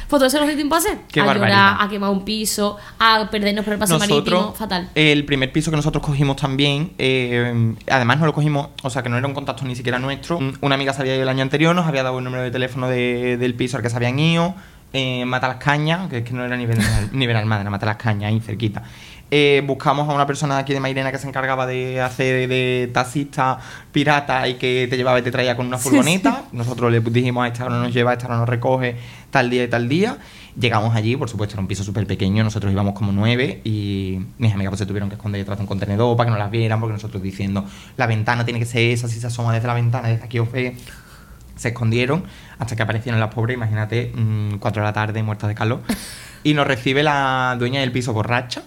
Pues todo eso nos dio tiempo a hacer. Qué a barbaridad. llorar, a quemar un piso, a perdernos por el paso marítimo, fatal. El primer piso que nosotros cogimos también, eh, además no lo cogimos, o sea que no era un contacto ni siquiera nuestro. Un- Una amiga se había ido el año anterior, nos había dado el número de teléfono de- del piso al que se habían ido. Eh, Mata las Cañas, que es que no era ni Benal- ni Benalmádena, Mata las Cañas, ahí cerquita. Eh, buscamos a una persona de aquí de Mairena que se encargaba de hacer de taxista pirata y que te llevaba y te traía con una Sí, furgoneta. Nosotros le dijimos a esta hora nos lleva, a esta hora nos recoge, tal día y tal día. Llegamos allí, por supuesto, era un piso súper pequeño, nosotros íbamos como nueve y mis amigas pues, se tuvieron que esconder detrás de un contenedor para que no las vieran, porque nosotros diciendo, la ventana tiene que ser esa, si se asoma desde la ventana, desde aquí os ve. Se escondieron hasta que aparecieron las pobres, imagínate, mm, cuatro de la tarde, muertas de calor. Y nos recibe la dueña del piso borracha,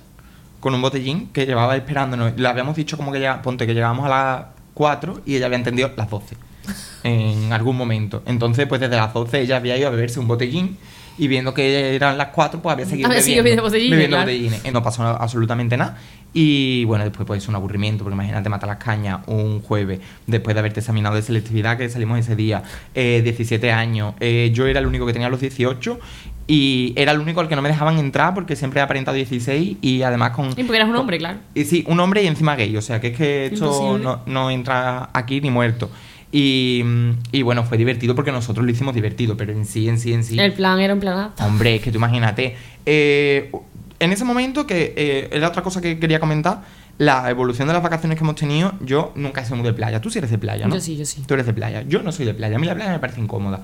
con un botellín que llevaba esperándonos. Le habíamos dicho como que ya, ponte que llegábamos a las 4 y ella había entendido las 12 en algún momento. Entonces, pues desde las 12 ella había ido a beberse un botellín y viendo que eran las 4, pues había seguido bebiendo, bebiendo botellines. Y no pasó absolutamente nada. Y bueno, después pues un aburrimiento, porque imagínate matar las cañas un jueves, después de haberte examinado de selectividad que salimos ese día, eh, 17 años. Eh, yo era el único que tenía los 18 y era el único al que no me dejaban entrar porque siempre he aparentado 16 y además con... Y porque eras un con- hombre, claro. y sí, un hombre y encima gay, o sea que es que esto no, no entra aquí ni muerto. Y, mm, y bueno, fue divertido porque nosotros lo hicimos divertido, pero en sí, en sí, en sí. El plan era un plan Hombre, es que tú imagínate. eh, en ese momento, que eh, era otra cosa que quería comentar, la evolución de las vacaciones que hemos tenido, yo nunca he sido muy de playa. Tú sí eres de playa, ¿no? Yo sí, yo sí. Tú eres de playa. Yo no soy de playa. A mí la playa me parece incómoda.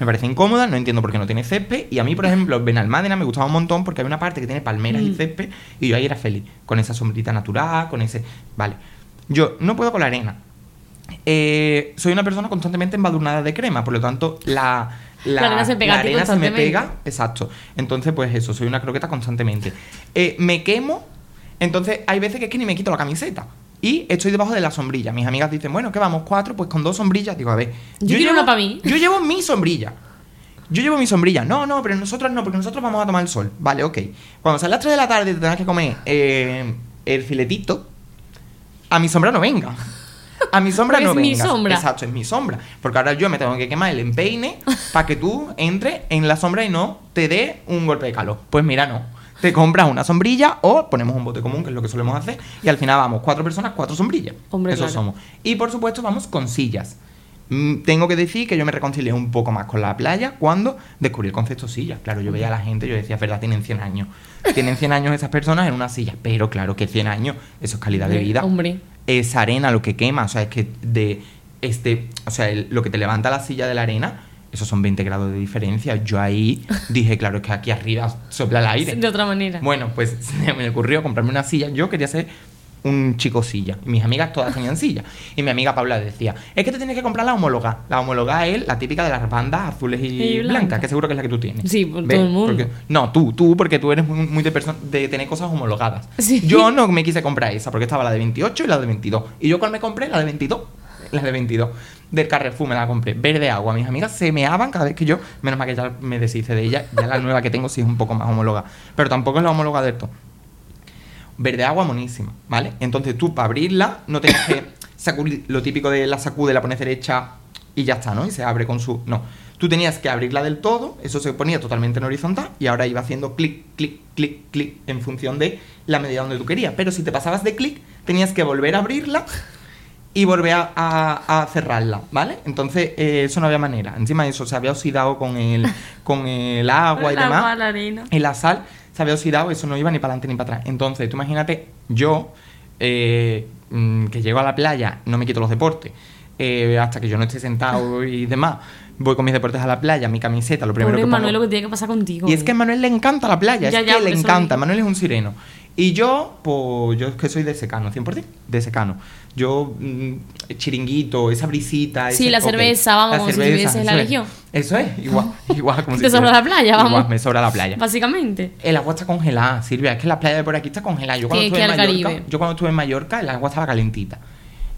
Me parece incómoda, no entiendo por qué no tiene césped. Y a mí, por ejemplo, Benalmádena me gustaba un montón porque hay una parte que tiene palmeras y Mm. césped y yo ahí era feliz. Con esa sombrita natural, con ese... Vale. Yo no puedo con la arena. Eh, soy una persona constantemente embadurnada de crema, por lo tanto, la... La arena se pega a ti arena se me pega, exacto. Entonces, pues eso, soy una croqueta constantemente. Eh, me quemo, entonces hay veces que es que ni me quito la camiseta. Y estoy debajo de la sombrilla. Mis amigas dicen, bueno, que vamos cuatro, pues con dos sombrillas. Digo, a ver. Yo quiero una pa' mí. Yo llevo mi sombrilla. Yo llevo mi sombrilla. No, no, pero nosotros no, porque nosotros vamos a tomar el sol. Vale, ok. Cuando sean las 3 de la tarde y te tengas que comer eh, el filetito, a mi sombra no venga. A mi sombra no es mi vengas. sombra. Exacto, es mi sombra. Porque ahora yo me tengo que quemar el empeine para que tú entres en la sombra y no te dé un golpe de calor. Pues mira, no. Te compras una sombrilla o ponemos un bote común, que es lo que solemos hacer, y al final vamos cuatro personas, cuatro sombrillas. Hombre, Eso claro. somos. Y por supuesto vamos con sillas. Mm, Tengo que decir que yo me reconcilié un poco más con la playa cuando descubrí el concepto silla. Claro, yo veía a la gente, yo decía, verdad, tienen 100 años. Tienen 100 años esas personas en una silla. Pero claro que 100 años, eso es calidad de vida Hombre. Es arena lo que quema, o sea, es que de este, o sea, el- lo que te levanta la silla de la arena, esos son 20 grados de diferencia. Yo ahí dije, claro, es que aquí arriba sopla el aire. De otra manera. Bueno, pues se me ocurrió comprarme una silla. Yo quería ser un chico silla. Y mis amigas todas tenían silla. Y mi amiga Paula decía, es que te tienes que comprar la homóloga. La homóloga es la típica de las bandas azules y, Y blancas, blancas. que seguro que es la que tú tienes. Sí, por ¿Ves? todo el mundo. Porque- no, tú, tú, porque tú eres muy, muy de, de tener cosas homologadas. Sí. Yo no me quise comprar esa, porque estaba la de 28 y la de 22. Y yo cuál me compré, la de 22. la de 22. Del Carrefour me la compré. Verde agua. Mis amigas se meaban cada vez que yo, menos mal que ya me deshice de ella. Ya la nueva que tengo sí es un poco más homóloga. Pero tampoco es la homóloga de esto. Verde agua monísima, ¿vale? Entonces tú para abrirla no tienes que sacudir lo típico de la sacude, la pones derecha y ya está, ¿no? Y se abre con su... No. Tú tenías que abrirla del todo, eso se ponía totalmente en horizontal y ahora iba haciendo clic, clic, clic, clic en función de la medida donde tú querías. Pero si te pasabas de clic, tenías que volver a abrirla y volver a, a- a cerrarla, ¿vale? Entonces, eh, eso no había manera. Encima de eso se había oxidado con el, con el agua y El demás. agua, la arena. Y la sal se había oxidado, eso no iba ni para adelante ni para atrás. Entonces, tú imagínate, yo, eh, mm, que llego a la playa, no me quito los deportes, eh, hasta que yo no esté sentado y demás, voy con mis deportes a la playa, mi camiseta, lo primero Pobre que pongo... Manuel, lo que tiene que pasar contigo. Y es que a Manuel le encanta la playa, Ya, es ya, que le encanta. Manuel es un sireno. Y yo, pues, yo es que soy de secano, 100%, de secano. Yo, mm, chiringuito, esa brisita. Sí, ese- la cerveza, vamos, la como si cerveza, en la. Legión. Eso es, igual, igual como si Te sobra estuviera- la playa, Igual, vamos. me sobra la playa. Básicamente. El agua está congelada, Silvia. Es que la playa de por aquí está congelada. Yo cuando, estuve en al Mallorca, Caribe. yo cuando estuve en Mallorca, el agua estaba calentita.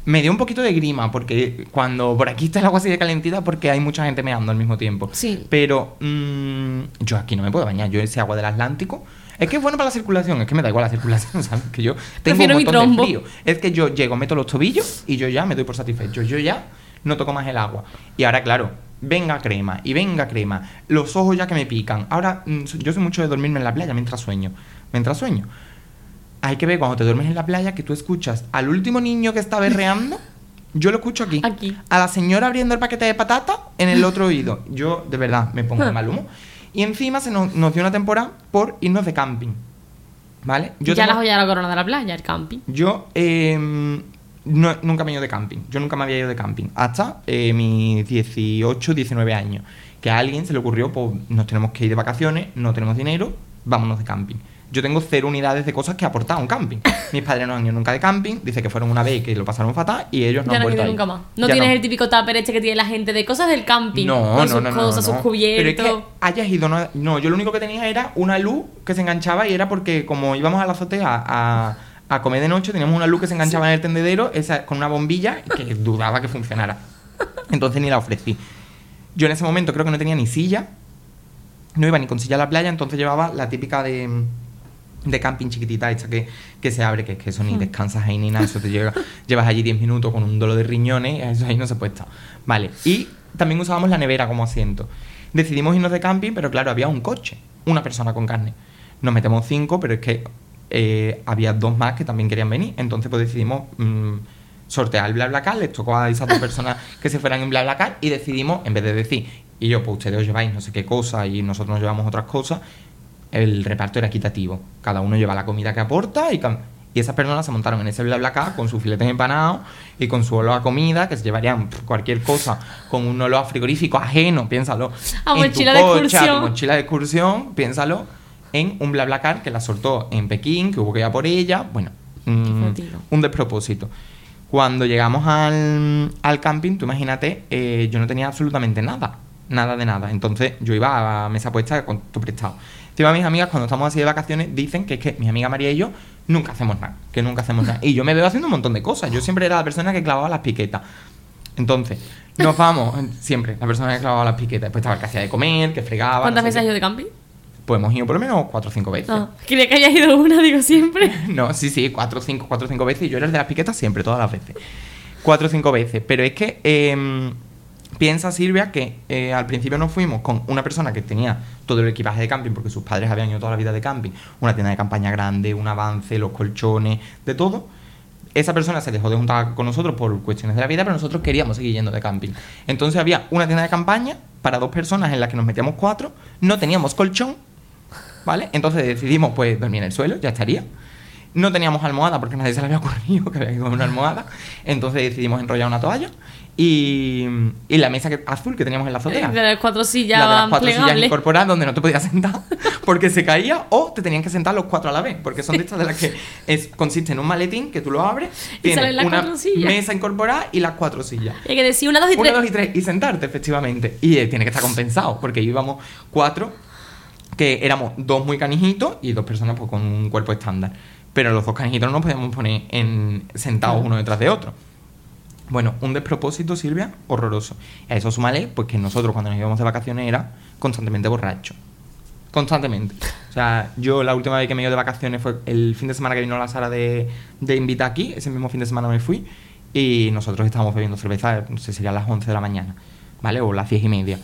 Me dio un poquito de grima, porque cuando por aquí está el agua así de calentita, porque hay mucha gente meando al mismo tiempo. Sí. Pero mm, yo aquí no me puedo bañar. Yo ese agua del Atlántico. Es que es bueno para la circulación, es que me da igual la circulación, ¿sabes? Que yo tengo Prefiero un mi montón trombo. de frío. Es que yo llego, meto los tobillos y yo ya me doy por satisfecho. Yo ya no toco más el agua. Y ahora, claro, venga crema y venga crema. Los ojos ya que me pican. Ahora, mm, yo soy mucho de dormirme en la playa mientras sueño. Mientras sueño. Hay que ver cuando te duermes en la playa que tú escuchas al último niño que está berreando. Yo lo escucho aquí. Aquí. A la señora abriendo el paquete de patata en el otro oído. Yo, de verdad, me pongo de mal humor. Y encima se nos, nos dio una temporada por irnos de camping. ¿Vale? ya tengo- la joya de la corona de la playa, el camping. yo eh, no- nunca me he ido de camping. Yo nunca me había ido de camping. Hasta eh, mis 18, 19 años. Que a alguien se le ocurrió, pues nos tenemos que ir de vacaciones, no tenemos dinero, vámonos de camping. Yo tengo cero unidades de cosas que aportar a un camping. Mis padres no han ido nunca de camping, dice que fueron una vez y que lo pasaron fatal y ellos no ya han no vuelto a ir. nunca más. No Ya tienes el típico tupper este que tiene la gente de cosas del camping. no, con no, sus no, no, cosas, no. sus cubiertos. Pero es que hayas ido, no, no, yo lo único que tenía era una luz que se enganchaba y era porque como íbamos a la azotea a, a comer de noche, teníamos una luz que se enganchaba en el tendedero esa, con una bombilla que dudaba que funcionara. Entonces ni la ofrecí. Yo en ese momento creo que no tenía ni silla, no iba ni con silla a la playa, entonces llevaba la típica de, de camping chiquitita, esta que, que se abre, que es que eso ni descansas ahí ni nada, eso te llega, llevas allí 10 minutos con un dolor de riñones, eso ahí no se puede estar. Vale, y también usábamos la nevera como asiento. Decidimos irnos de camping, pero claro, había un coche, una persona con carne. Nos metemos cinco, pero es que eh, había dos más que también querían venir, entonces pues decidimos mm, sortear el BlaBlaCar, les tocó a esas dos personas que se fueran en BlaBlaCar y decidimos, en vez de decir, y yo, pues ustedes os lleváis no sé qué cosa y nosotros nos llevamos otras cosas, el reparto era equitativo. Cada uno lleva la comida que aporta y, esas personas se montaron en ese BlaBlaCar con sus filetes empanados y con su olor a comida, que se llevarían cualquier cosa con un olor a frigorífico ajeno, piénsalo. A en tu mochila de coche, a tu excursión. mochila de excursión, piénsalo en un BlaBlaCar que la soltó en Pekín, que hubo que ir a por ella. Bueno, mm, un despropósito. Cuando llegamos al, al camping, tú imagínate, eh, yo no tenía absolutamente nada. Nada de nada. Entonces yo iba a mesa puesta con todo prestado. Encima mis amigas, cuando estamos así de vacaciones, dicen que es que mi amiga María y yo nunca hacemos nada. Que nunca hacemos nada. Y yo me veo haciendo un montón de cosas. Yo siempre era la persona que clavaba las piquetas. Entonces, nos vamos, siempre, la persona que clavaba las piquetas. Después estaba el que hacía de comer, que fregaba. ¿Cuántas no veces has ido de camping? Pues hemos ido por lo menos cuatro o cinco veces. Ah, quería que hayas ido una, digo siempre. No, sí, sí, cuatro o cinco, cuatro o cinco veces. Y yo era el de las piquetas siempre, todas las veces. Cuatro o cinco veces. Pero es que em, piensa, Silvia, que eh, al principio nos fuimos con una persona que tenía todo el equipaje de camping, porque sus padres habían ido toda la vida de camping. Una tienda de campaña grande, un avance, los colchones, de todo. Esa persona se dejó de juntar con nosotros por cuestiones de la vida, pero nosotros queríamos seguir yendo de camping. Entonces había una tienda de campaña para dos personas en la que nos metíamos cuatro. No teníamos colchón, ¿vale? Entonces decidimos, pues, dormir en el suelo, ya estaría. No teníamos almohada porque nadie se le había ocurrido que había que comer una almohada. Entonces decidimos enrollar una toalla y, y la mesa que- azul que teníamos en la azotea. De las cuatro sillas la de las cuatro sillas incorporadas donde no te podías sentar porque se caía o te tenían que sentar los cuatro a la vez porque son de estas de las que es, consiste en un maletín que tú lo abres Y salen tienes las una cuatro sillas. mesa incorporada y las cuatro sillas Hay que decir una, dos y una, tres. dos y tres y sentarte, efectivamente. Y eh, tiene que estar compensado, porque íbamos cuatro, que éramos dos muy canijitos y dos personas pues, con un cuerpo estándar. Pero los dos canijitos no nos podíamos poner en, sentados uno detrás de otro. Bueno, un despropósito, Silvia, horroroso. A eso súmale, pues que nosotros cuando nos íbamos de vacaciones era constantemente borracho. Constantemente. O sea, yo la última vez que me iba de vacaciones fue el fin de semana que vino la Sara de, de Invita aquí. Ese mismo fin de semana me fui. Y nosotros estábamos bebiendo cerveza, no sé, sería a las 11 de la mañana, ¿vale? O las 10 y media.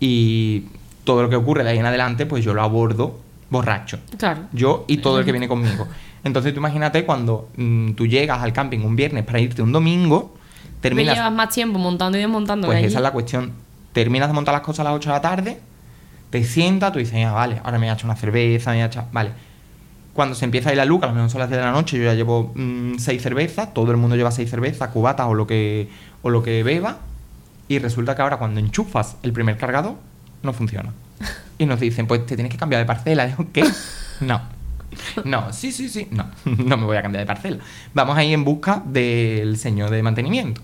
Y todo lo que ocurre de ahí en adelante, pues yo lo abordo borracho. Claro. Yo y todo el que viene conmigo. Entonces tú imagínate cuando mm, tú llegas al camping un viernes para irte un domingo, Me terminas... llevas más tiempo montando y desmontando Pues esa es la cuestión. Terminas de montar las cosas a las 8 de la tarde, te sientas, tú dices, ah, vale, ahora me voy a echar una cerveza, me voy a echar... Vale. Cuando se empieza a ir la luz, a lo mejor son las 10 de la noche, yo ya llevo 6 cervezas, todo el mundo lleva 6 cervezas, cubatas o lo que o lo que beba, y resulta que ahora cuando enchufas el primer cargador, no funciona. Y nos dicen, pues te tienes que cambiar de parcela. ¿qué? No. No, sí, sí, sí. No, no me voy a cambiar de parcela. Vamos a ir en busca del señor de mantenimiento.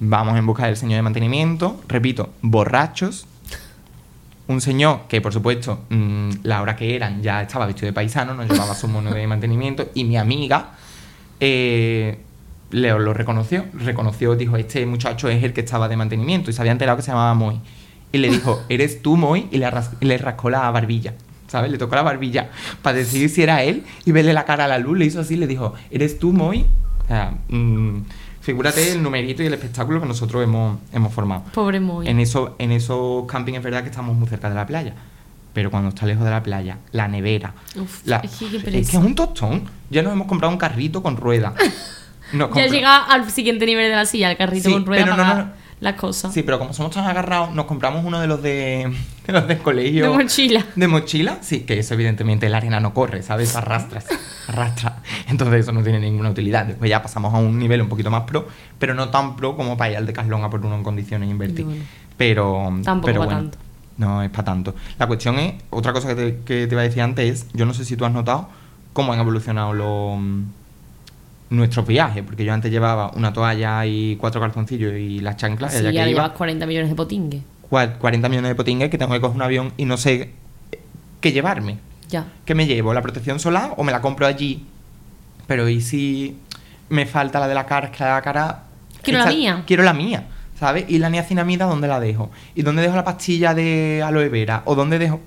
Vamos en busca del señor de mantenimiento. Repito, borrachos. Un señor que, por supuesto, mm, la hora que eran ya estaba vestido de paisano, nos llevaba su mono de mantenimiento. Y mi amiga eh, lo reconoció. Reconoció, dijo, este muchacho es el que estaba de mantenimiento. Y se había enterado que se llamaba Moy. Y le dijo, ¿eres tú, Moy? Y le, ras- le rascó la barbilla. ¿Sabes? Le tocó la barbilla para decidir si era él y verle la cara a la luz. Le hizo así, le dijo, ¿eres tú, Moy? O sea, mm, figúrate el numerito y el espectáculo que nosotros hemos, hemos formado. Pobre Moy. En, eso, en esos campings es verdad que estamos muy cerca de la playa. Pero cuando está lejos de la playa, la nevera. Uf, la- es que es pereza. que es un tostón. Ya nos hemos comprado un carrito con rueda. Nos Ya llega al siguiente nivel de la silla, el carrito Sí, con rueda pero para no, no. Las cosas. Sí, pero como somos tan agarrados, nos compramos uno de los de, de los del colegio. De mochila. De mochila, sí, que eso evidentemente la arena no corre, ¿sabes? Arrastras, arrastra. Entonces eso no tiene ninguna utilidad. Después ya pasamos a un nivel un poquito más pro, pero no tan pro como para ir al Decathlon a por uno en condiciones e invertir. Bueno. Pero, Tampoco pero bueno, tanto. No es para tanto. La cuestión es, otra cosa que te, que te iba a decir antes es, yo no sé si tú has notado cómo han evolucionado los nuestros viajes, porque yo antes llevaba una toalla y cuatro calzoncillos y las chanclas, Sí, y ya que llevas 40 millones de potingues. cua- 40 millones de potingues que tengo que coger un avión y no sé qué llevarme. Ya. ¿Qué me llevo? ¿La protección solar o me la compro allí? Pero ¿y si me falta la de la cara? Es que la de la cara... Quiero la esa- mía. Quiero la mía, ¿sabes? ¿Y la niacinamida dónde la dejo? ¿Y dónde dejo la pastilla de aloe vera? ¿O dónde dejo...?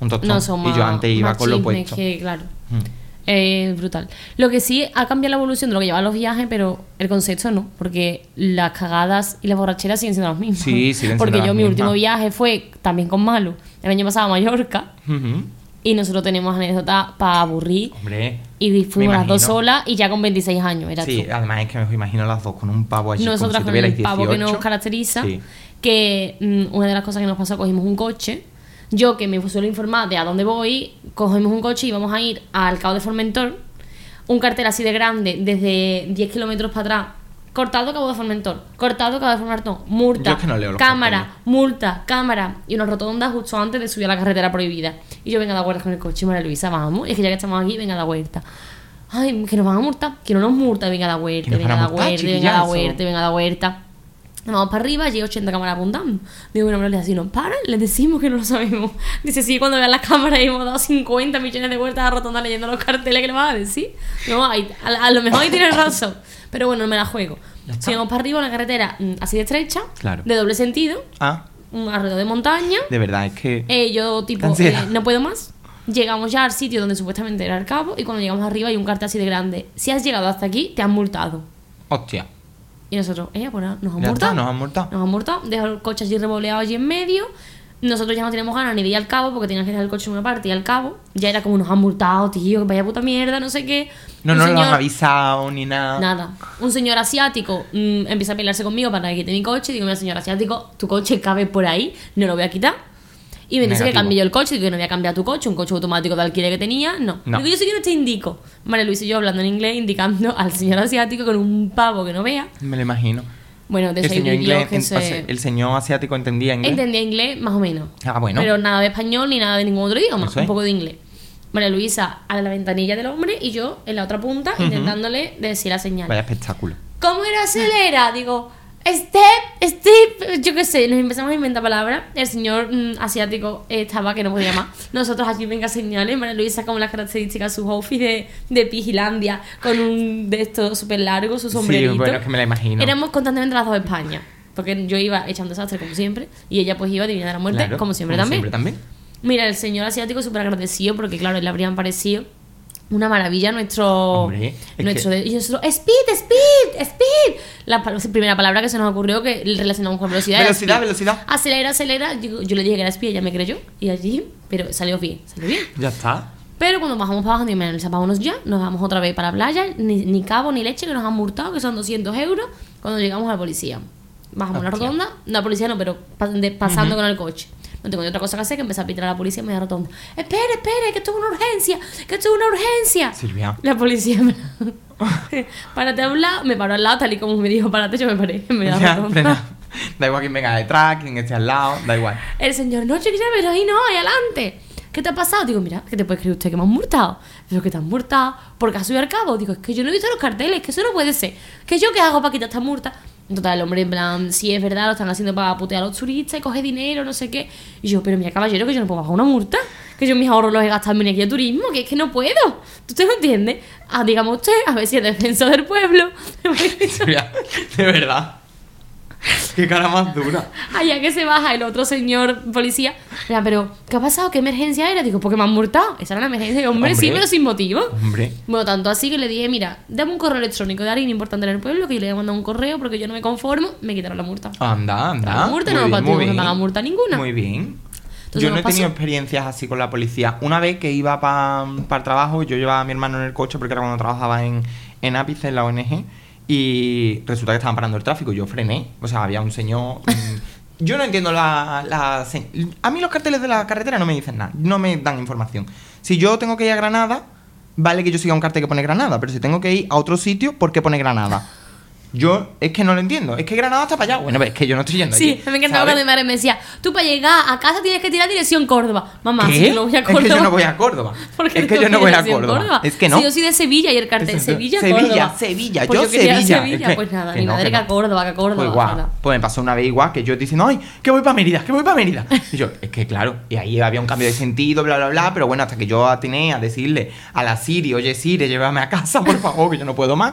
Un tostón. No, son más, y yo antes iba con lo puesto. que, claro. Mm. Es brutal. Lo que sí ha cambiado la evolución de lo que llevan los viajes, pero el concepto no, porque las cagadas y las borracheras siguen siendo las mismas. Sí, siguen Porque yo mi último viaje fue también con Malu, el año pasado a Mallorca, Ujú. y nosotros tenemos anécdotas para aburrir, Hombre. y fuimos las dos solas y ya con 26 años, era Sí, tú. además es que me imagino las dos con un pavo allí. Nosotras si con el pavo que nos 18. caracteriza, Sí. que mm, una de las cosas que nos pasó, cogimos un coche. Yo, que me suelo informar de a dónde voy, cogemos un coche y vamos a ir al Cabo de Formentor. Un cartel así de grande, desde 10 kilómetros para atrás. Cortado Cabo de Formentor, cortado Cabo de Formentor, multa, es que no cámara, carteles. multa, cámara. Y una rotonda justo antes de subir a la carretera prohibida. Y yo, venga, da vuelta con el coche, María Luisa, vamos. Es que ya que estamos aquí, venga, da vuelta. Ay, que nos van a multar, que no nos multa, venga, da vuelta, Que nos venga, a da multar, vuelta, venga, da chiquillazo. vuelta, venga, da vuelta. Nos vamos para arriba, llega 80 cámaras apuntando. Digo, bueno, pero le así, no paran, les decimos que no lo sabemos. Dice, sí, cuando vean las cámaras hemos dado 50 millones de vueltas a rotonda leyendo los carteles que le vas a decir. No, ahí- a, a lo mejor ahí tienes razón. Pero bueno, no me la juego. Sigamos para arriba, una carretera mm, así de estrecha, Claro. de doble sentido, Ah, un alrededor de montaña. de verdad, es que... Eh, yo, tipo, eh, no puedo más. Llegamos ya al sitio donde supuestamente era el cabo y cuando llegamos arriba hay un cartel así de grande. Si has llegado hasta aquí, te han multado. Hostia. Y nosotros, ella, pues nada, nos han multado. nos han multado. Nos han multado, dejó el coche allí revoleado allí en medio. Nosotros ya no teníamos ganas ni de ir al cabo porque tenías que dejar el coche en una parte y al cabo. Ya era como nos han multado, tío, que vaya puta mierda, no sé qué. No Un nos lo señor- han avisado ni nada. Nada. Un señor asiático mm, empieza a pelearse conmigo para que quite mi coche. Digo, mira, señor asiático, tu coche cabe por ahí, no lo voy a quitar. Y me dice que yo el coche, que no voy a cambiar tu coche, un coche automático de alquiler que tenía, no. No. Digo, yo señor te indico. María Luis y yo hablando en inglés, indicando al señor asiático con un pavo que no vea. Me lo imagino. Bueno, de el señor inglés, que se... el señor asiático entendía inglés. Entendía inglés más o menos. Ah, bueno. Pero nada de español ni nada de ningún otro idioma. Un poco de inglés. María Luisa a la ventanilla del hombre y yo en la otra punta intentándole decir la señal. Vaya espectáculo. ¿Cómo era acelera? Digo, Step, Step, yo qué sé, nos empezamos a inventar palabras. El señor mm, asiático estaba que no podía más. Nosotros aquí venga señales. María Luisa como las características, su outfit de, de Pigilandia con un de estos súper largo, su sombrerito. Sí, bueno, es que me la imagino. Éramos constantemente las dos de España. Porque yo iba echando desastre como siempre y ella pues iba adivinando la muerte Claro, como siempre como también. siempre también. Mira, el señor asiático súper agradecido porque claro, le habrían parecido una maravilla nuestro... Hombre, es nuestro que- y nosotros, speed, speed, speed. La primera palabra que se nos ocurrió que relacionamos con velocidad. Velocidad, velocidad. Acelera, acelera. Yo, yo le dije que era speed, ella me creyó. Y allí, pero salió bien, salió bien. Ya está. Pero cuando bajamos para abajo, vámonos ya, nos vamos otra vez para la playa, ni, ni cabo ni leche, que nos han multado, que son 200 euros, cuando llegamos a la policía. Bajamos la Hostia. rotonda, no, la policía no, pero de- pasando con el coche. No tengo ni otra cosa que hacer que empezar a pitar a la policía en media rotonda. Espere, espere, que esto es una urgencia, que esto es una urgencia. Silvia. La policía me... párate a un lado, me paró al lado, tal y como me dijo, párate, yo me paré en media Ya, rotonda. Da igual quién venga detrás, quién esté al lado, da igual. El señor, no, chiquilla, pero ahí no, ahí adelante. ¿Qué te ha pasado? Digo, mira, ¿qué te puede creer usted que me han multado? Pero que te han multado, porque has subido al cabo. Digo, es que yo no he visto los carteles, que eso no puede ser. ¿Que yo qué hago para quitar esta multa? Total, el hombre, en plan, sí es verdad, lo están haciendo para putear a los turistas y coger dinero, no sé qué. Y yo, pero mira, caballero, que yo no puedo bajar una multa. Que yo mis ahorros los he gastado en mi guía de turismo, que es que no puedo. ¿Tú te lo entiendes? Ah, dígame usted, a ver si es defensor del pueblo. De verdad. Qué cara más dura. Allá que se baja el otro señor policía. Mira, pero, ¿qué ha pasado? ¿Qué emergencia era? Digo, porque me han multado. Esa era la emergencia. Digo, hombre, sí, Hombre. pero sin motivo. Hombre. Bueno, tanto así que le dije, mira, dame un correo electrónico de alguien importante en el pueblo que yo le voy a mandar un correo porque yo no me conformo. Me quitaron la multa. Anda, anda. La multa Muy no bien, no bien. paga multa ninguna. Muy bien. Entonces yo no he tenido experiencias así con la policía. Una vez que iba para el trabajo, yo llevaba a mi hermano en el coche porque era cuando trabajaba en, en Ápice, en la ONG, y resulta que estaban parando el tráfico. Yo frené. O sea, había un señor. mm, yo no entiendo la, la A mí los carteles de la carretera no me dicen nada, no me dan información. Si yo tengo que ir a Granada, vale que yo siga un cartel que pone Granada, pero si tengo que ir a otro sitio, ¿por qué pone Granada? Yo es que no lo entiendo. Es que Granada está para allá. Bueno, es que yo no estoy yendo Sí, allí, me encantaba ¿sabes? cuando mi madre me decía, tú para llegar a casa tienes que tirar dirección Córdoba. Mamá, ¿Qué? si yo no voy a Es Córdoba. que yo no voy a Córdoba. ¿Por qué Es que yo no voy a Córdoba. Es que no. Si yo soy de Sevilla y el cartel Sevilla, Sevilla, Córdoba. Sevilla, Pues yo Sevilla. Sevilla. Es que- pues nada, que mi no, madre que que a. Córdoba, que a Córdoba. Pues igual, pues me pasó una vez igual que yo diciendo, ay, que voy para Mérida, que voy para Mérida. Y yo, es que claro, y ahí había un cambio de sentido, bla, bla, bla, pero bueno, hasta que yo atiné a decirle a la Siri, oye Siri, llévame a casa, por favor, que yo no puedo más.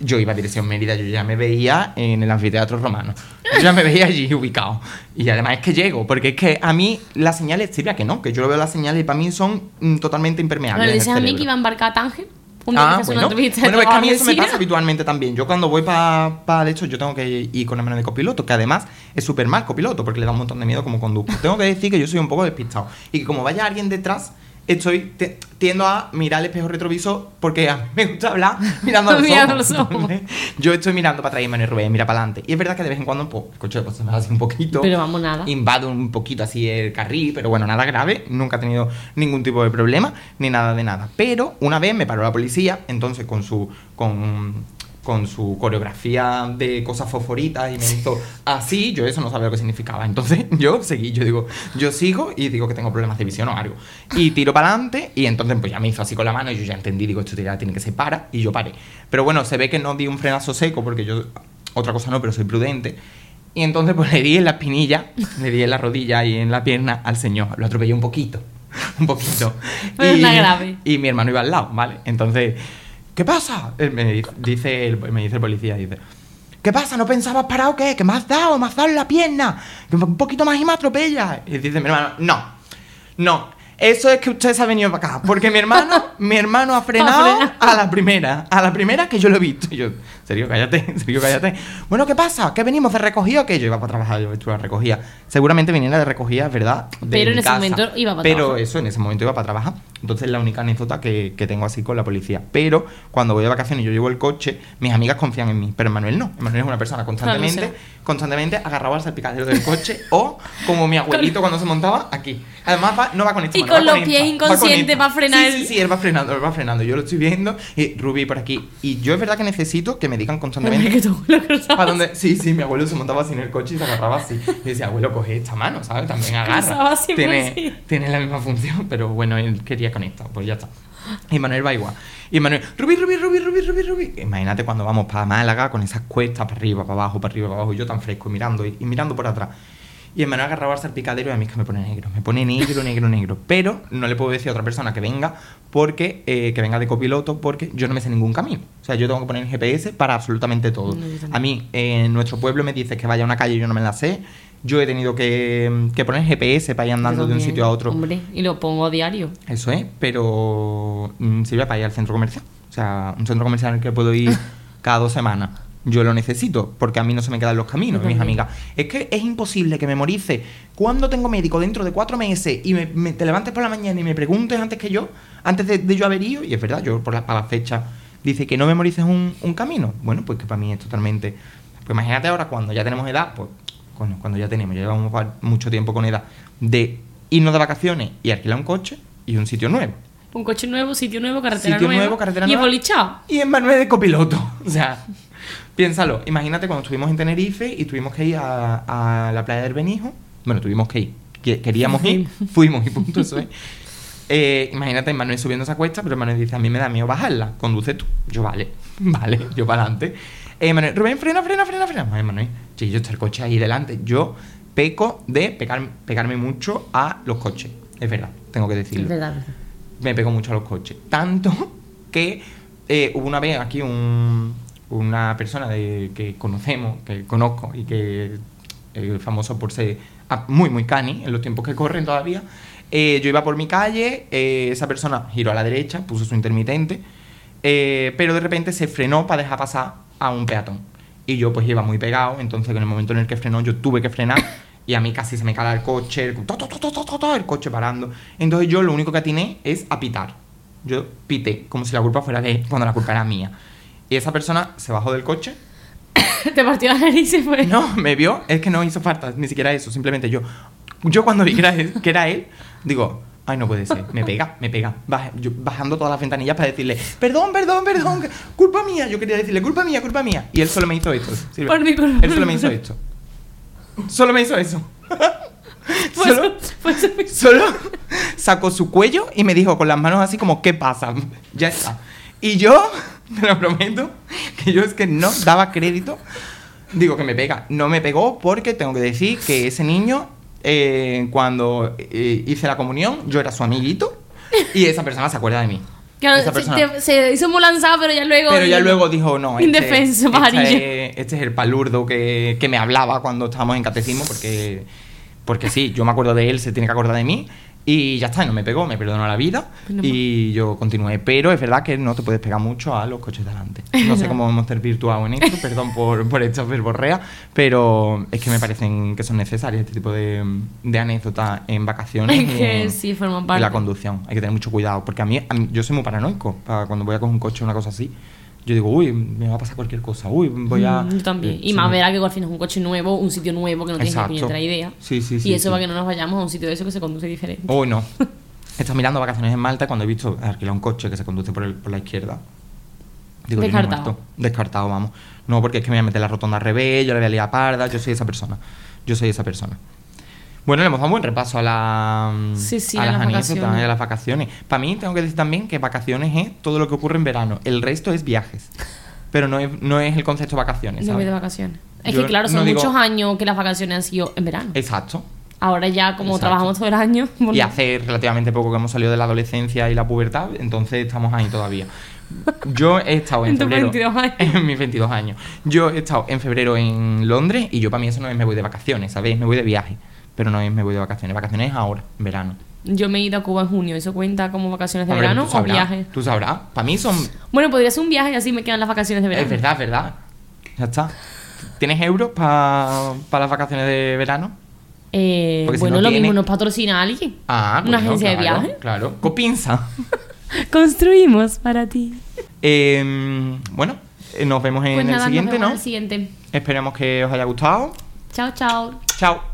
Yo iba a dirección Mérida, yo ya me veía en el anfiteatro romano. Yo ya me veía allí ubicado. Y además es que llego, porque es que a mí las señales, Silvia, que no, que yo lo veo las señales y para mí son mm, totalmente impermeables. El dices a mí que iba a embarcar a Tánger. Un día Ah, bueno. una Bueno, es que a mí eso me pasa habitualmente también. Yo cuando voy para, pa, de hecho, yo tengo que ir con hermano de copiloto, que además es súper mal copiloto, porque le da un montón de miedo como conduzco. tengo que decir que yo soy un poco despistado. Y que como vaya alguien detrás, estoy te- tiendo a mirar el espejo retrovisor porque a mí me gusta hablar mirando a los ojos. ojos. Yo estoy mirando para atrás y Manuel Rubén mira para adelante. Y es verdad que de vez en cuando pues, el coche pues, se me hace un poquito. Pero vamos, nada. Invado un poquito así el carril, pero bueno, nada grave. Nunca he tenido ningún tipo de problema, ni nada de nada. Pero una vez me paró la policía, entonces con su. con con su coreografía de cosas fosforitas y me hizo así, yo eso no sabía lo que significaba. Entonces yo seguí, yo digo, yo sigo y digo que tengo problemas de visión o algo. Y tiro para adelante y entonces pues ya me hizo así con la mano y yo ya entendí, digo, esto ya tiene que ser para y yo paré. Pero bueno, se ve que no di un frenazo seco porque yo, otra cosa no, pero soy prudente. Y entonces pues le di en la espinilla, le di en la rodilla y en la pierna al señor. Lo atropellé un poquito, un poquito. Pero nada grave. Y mi hermano iba al lado, ¿vale? Entonces, ¿qué pasa? Me dice, el, me dice el policía, dice, ¿qué pasa? ¿No pensabas parar o qué? ¿Que me has dado? ¿Me has dado en la pierna? Que un poquito más y me atropella. Y dice mi hermano, no, no. Eso es que usted se ha venido para acá. Porque mi hermano, mi hermano ha frenado a la primera. A la primera que yo lo he visto. Y yo, serio, cállate, serio, cállate. Bueno, ¿qué pasa? ¿Qué venimos de recogida? Que yo iba para trabajar, yo estuve a recogida. Seguramente viniera de recogida, verdad. de Pero en ese casa. momento iba para Pero trabajar. eso, en ese momento iba para trabajar. Entonces es la única anécdota que, que tengo así con la policía. Pero cuando voy de vacaciones y yo llevo el coche, mis amigas confían en mí. Pero Manuel no. Manuel es una persona constantemente, Claro, constantemente agarrado al salpicadero del coche. o como mi abuelito cuando se montaba aquí. Además va- no va con esta Y mano, con los pies inconscientes va a frenar Sí, sí, sí, él va frenando, él va frenando. Yo lo estoy viendo y Ruby por aquí. Y yo es verdad que necesito que me me digan Que constantemente. tu abuelo cruzaba ¿Para dónde? Sí, sí, mi abuelo se montaba así en el coche y se agarraba así. Y decía, abuelo, coge esta mano, ¿sabes? También agarra. Tiene, así. tiene la misma función, pero bueno, él quería conectar, pues ya está. Y Manuel va igual. Y Manuel, Rubí, Rubí, Rubí, Rubí, Rubí, Rubí. Imagínate cuando vamos para Málaga con esas cuestas para arriba, para abajo, para arriba, para abajo, y yo tan fresco y mirando y, y mirando por atrás. Y el Manuel agarraba al salpicadero y a mí es que me pone negro. Me pone negro, negro, negro. Pero no le puedo decir a otra persona que venga porque eh, que venga de copiloto porque yo no me sé ningún camino. O sea, yo tengo que poner el GPS para absolutamente todo. No. A mí, eh, en nuestro pueblo me dice que vaya a una calle y yo no me la sé. Yo he tenido que, que poner GPS para ir andando de un sitio a otro. Hombre, y lo pongo a diario. Eso es, pero mm, sirve para ir al centro comercial. O sea, un centro comercial en el que puedo ir cada dos semanas. Yo lo necesito, porque a mí no se me quedan los caminos, mis amigas. Es que es imposible que memorice cuando tengo médico dentro de cuatro meses y me, me- te levantes por la mañana y me preguntes antes que yo, antes de, de yo haber ido, y es verdad, yo por la, para la fecha dice que no memorices un, un camino. Bueno, pues que para mí es totalmente. Pues imagínate ahora cuando ya tenemos edad, pues cuando ya tenemos, ya llevamos va- mucho tiempo con edad, de irnos de vacaciones y alquilar un coche y un sitio nuevo. Un coche nuevo, sitio nuevo, carretera Sitio nueva. nuevo, carretera y nueva. bolichao. Y en Manuel de copiloto. O sea, piénsalo. Imagínate cuando estuvimos en Tenerife y tuvimos que ir a, a la playa del Benijo. Bueno, tuvimos que ir. que- Queríamos ir, fuimos y punto, eso es. Eh, imagínate Manuel subiendo esa cuesta, pero Manuel dice, a mí me da miedo bajarla, conduce tú. Yo, vale, vale, yo para adelante. Eh, Manuel, Rubén, frena, frena, frena, frena. Ay, Manuel, yo está el coche ahí delante. Yo peco de pegar, pegarme mucho a los coches. Es verdad, tengo que decirlo Es verdad, me pegó mucho a los coches. Tanto que eh, hubo una vez aquí un- una persona de, que conocemos, que conozco y que es famoso por ser ah, muy, muy cani en los tiempos que corren todavía. Eh, yo iba por mi calle, eh, esa persona giró a la derecha, puso su intermitente, eh, pero de repente se frenó para dejar pasar a un peatón. Y yo pues iba muy pegado, entonces en el momento en el que frenó yo tuve que frenar y a mí casi se me cala el coche, el, to, to, to, el coche parando. Entonces yo lo único que atiné es a pitar. Yo pité, como si la culpa fuera de él, cuando la culpa era mía. Y esa persona se bajó del coche, Te partió la nariz y fue. no, me vio, es que no hizo falta, ni siquiera eso, simplemente yo. Yo cuando vi que era él, que era él digo, ay, no puede ser, me pega, me pega. Baj- yo bajando todas las ventanillas para decirle, perdón, perdón, perdón, culpa mía. Yo quería decirle, culpa mía, culpa mía. Y él solo me hizo esto. Por mi culpa. Él solo me hizo esto. Solo me hizo eso. Pues, solo, pues, solo sacó su cuello y me dijo con las manos así como, ¿qué pasa? Ya está. Y yo, te lo prometo, que yo es que no daba crédito. Digo que me pega. No me pegó porque tengo que decir que ese niño, eh, cuando eh, hice la comunión, yo era su amiguito y esa persona se acuerda de mí. Claro, Esa se, se hizo muy lanzado, pero ya luego. Pero ya luego dijo, no, este, Indefenso, este es, este es el palurdo que, que me hablaba cuando estábamos en catecismo, porque, porque sí, yo me acuerdo de él, se tiene que acordar de mí, y ya está, y no me pegó, me perdonó la vida, y yo continué. Pero es verdad que no te puedes pegar mucho a los coches delante. No sé cómo hemos virtuado en esto, perdón por, por esta verborrea, pero es que me parecen que son necesarias este tipo de, de anécdotas en vacaciones. Es y que en- sí, forma y parte. la conducción. Hay que tener mucho cuidado. Porque a mí, a mí- yo soy muy paranoico. Para cuando voy a coger un coche o una cosa así, yo digo, uy, me va a pasar cualquier cosa. Uy, voy a. Mm, Yo también. Y Sí, más verá que al fin es un coche nuevo, un sitio nuevo que no tienes ni puñetera idea. Sí, sí, sí, Y eso sí. para que no nos vayamos a un sitio de eso que se conduce diferente. Uy, no. He estado mirando vacaciones en Malta cuando he visto alquilar un coche que se conduce por, el, por la izquierda. Digo, Descartado. Descartado, vamos. No, porque es que me voy a meter la rotonda al revés, yo le voy a liar parda, yo soy esa persona. Yo soy esa persona. Bueno, le hemos dado un buen repaso a, la, Sí, sí, a, a las las anécdotas a las vacaciones. Para mí, tengo que decir también que vacaciones es todo lo que ocurre en verano. El resto es viajes. Pero no es, no es el concepto vacaciones. No voy ¿sabes? de vacaciones. Es Yo que claro, no son digo- muchos años que las vacaciones han sido en verano. Exacto. Ahora ya como Exacto. trabajamos todo el año. Y hace relativamente poco que hemos salido de la adolescencia y la pubertad, entonces estamos ahí todavía. Yo he estado en, En febrero. 22 años. En mis 22 años. Yo he estado en febrero en Londres y yo para mí eso no es me voy de vacaciones, ¿sabéis? Me voy de viaje. Pero no es me voy de vacaciones. Vacaciones es ahora, en verano. Yo me he ido a Cuba en junio. ¿Eso cuenta como vacaciones de Hombre, verano o viaje? Tú sabrás. Para mí son. Bueno, podría ser un viaje y así me quedan las vacaciones de verano. Es verdad, es verdad. Ya está. ¿Tienes euros para las vacaciones de verano? Eh, si bueno, no lo tiene- mismo nos patrocina alguien. Ah, ¿Una bueno, agencia de viaje? Claro. Copinza. Construimos para ti. Eh, bueno, eh, nos vemos en Pues el nada, nos siguiente, vemos ¿no? en el siguiente. Esperemos que os haya gustado. Chao, chao. Chao.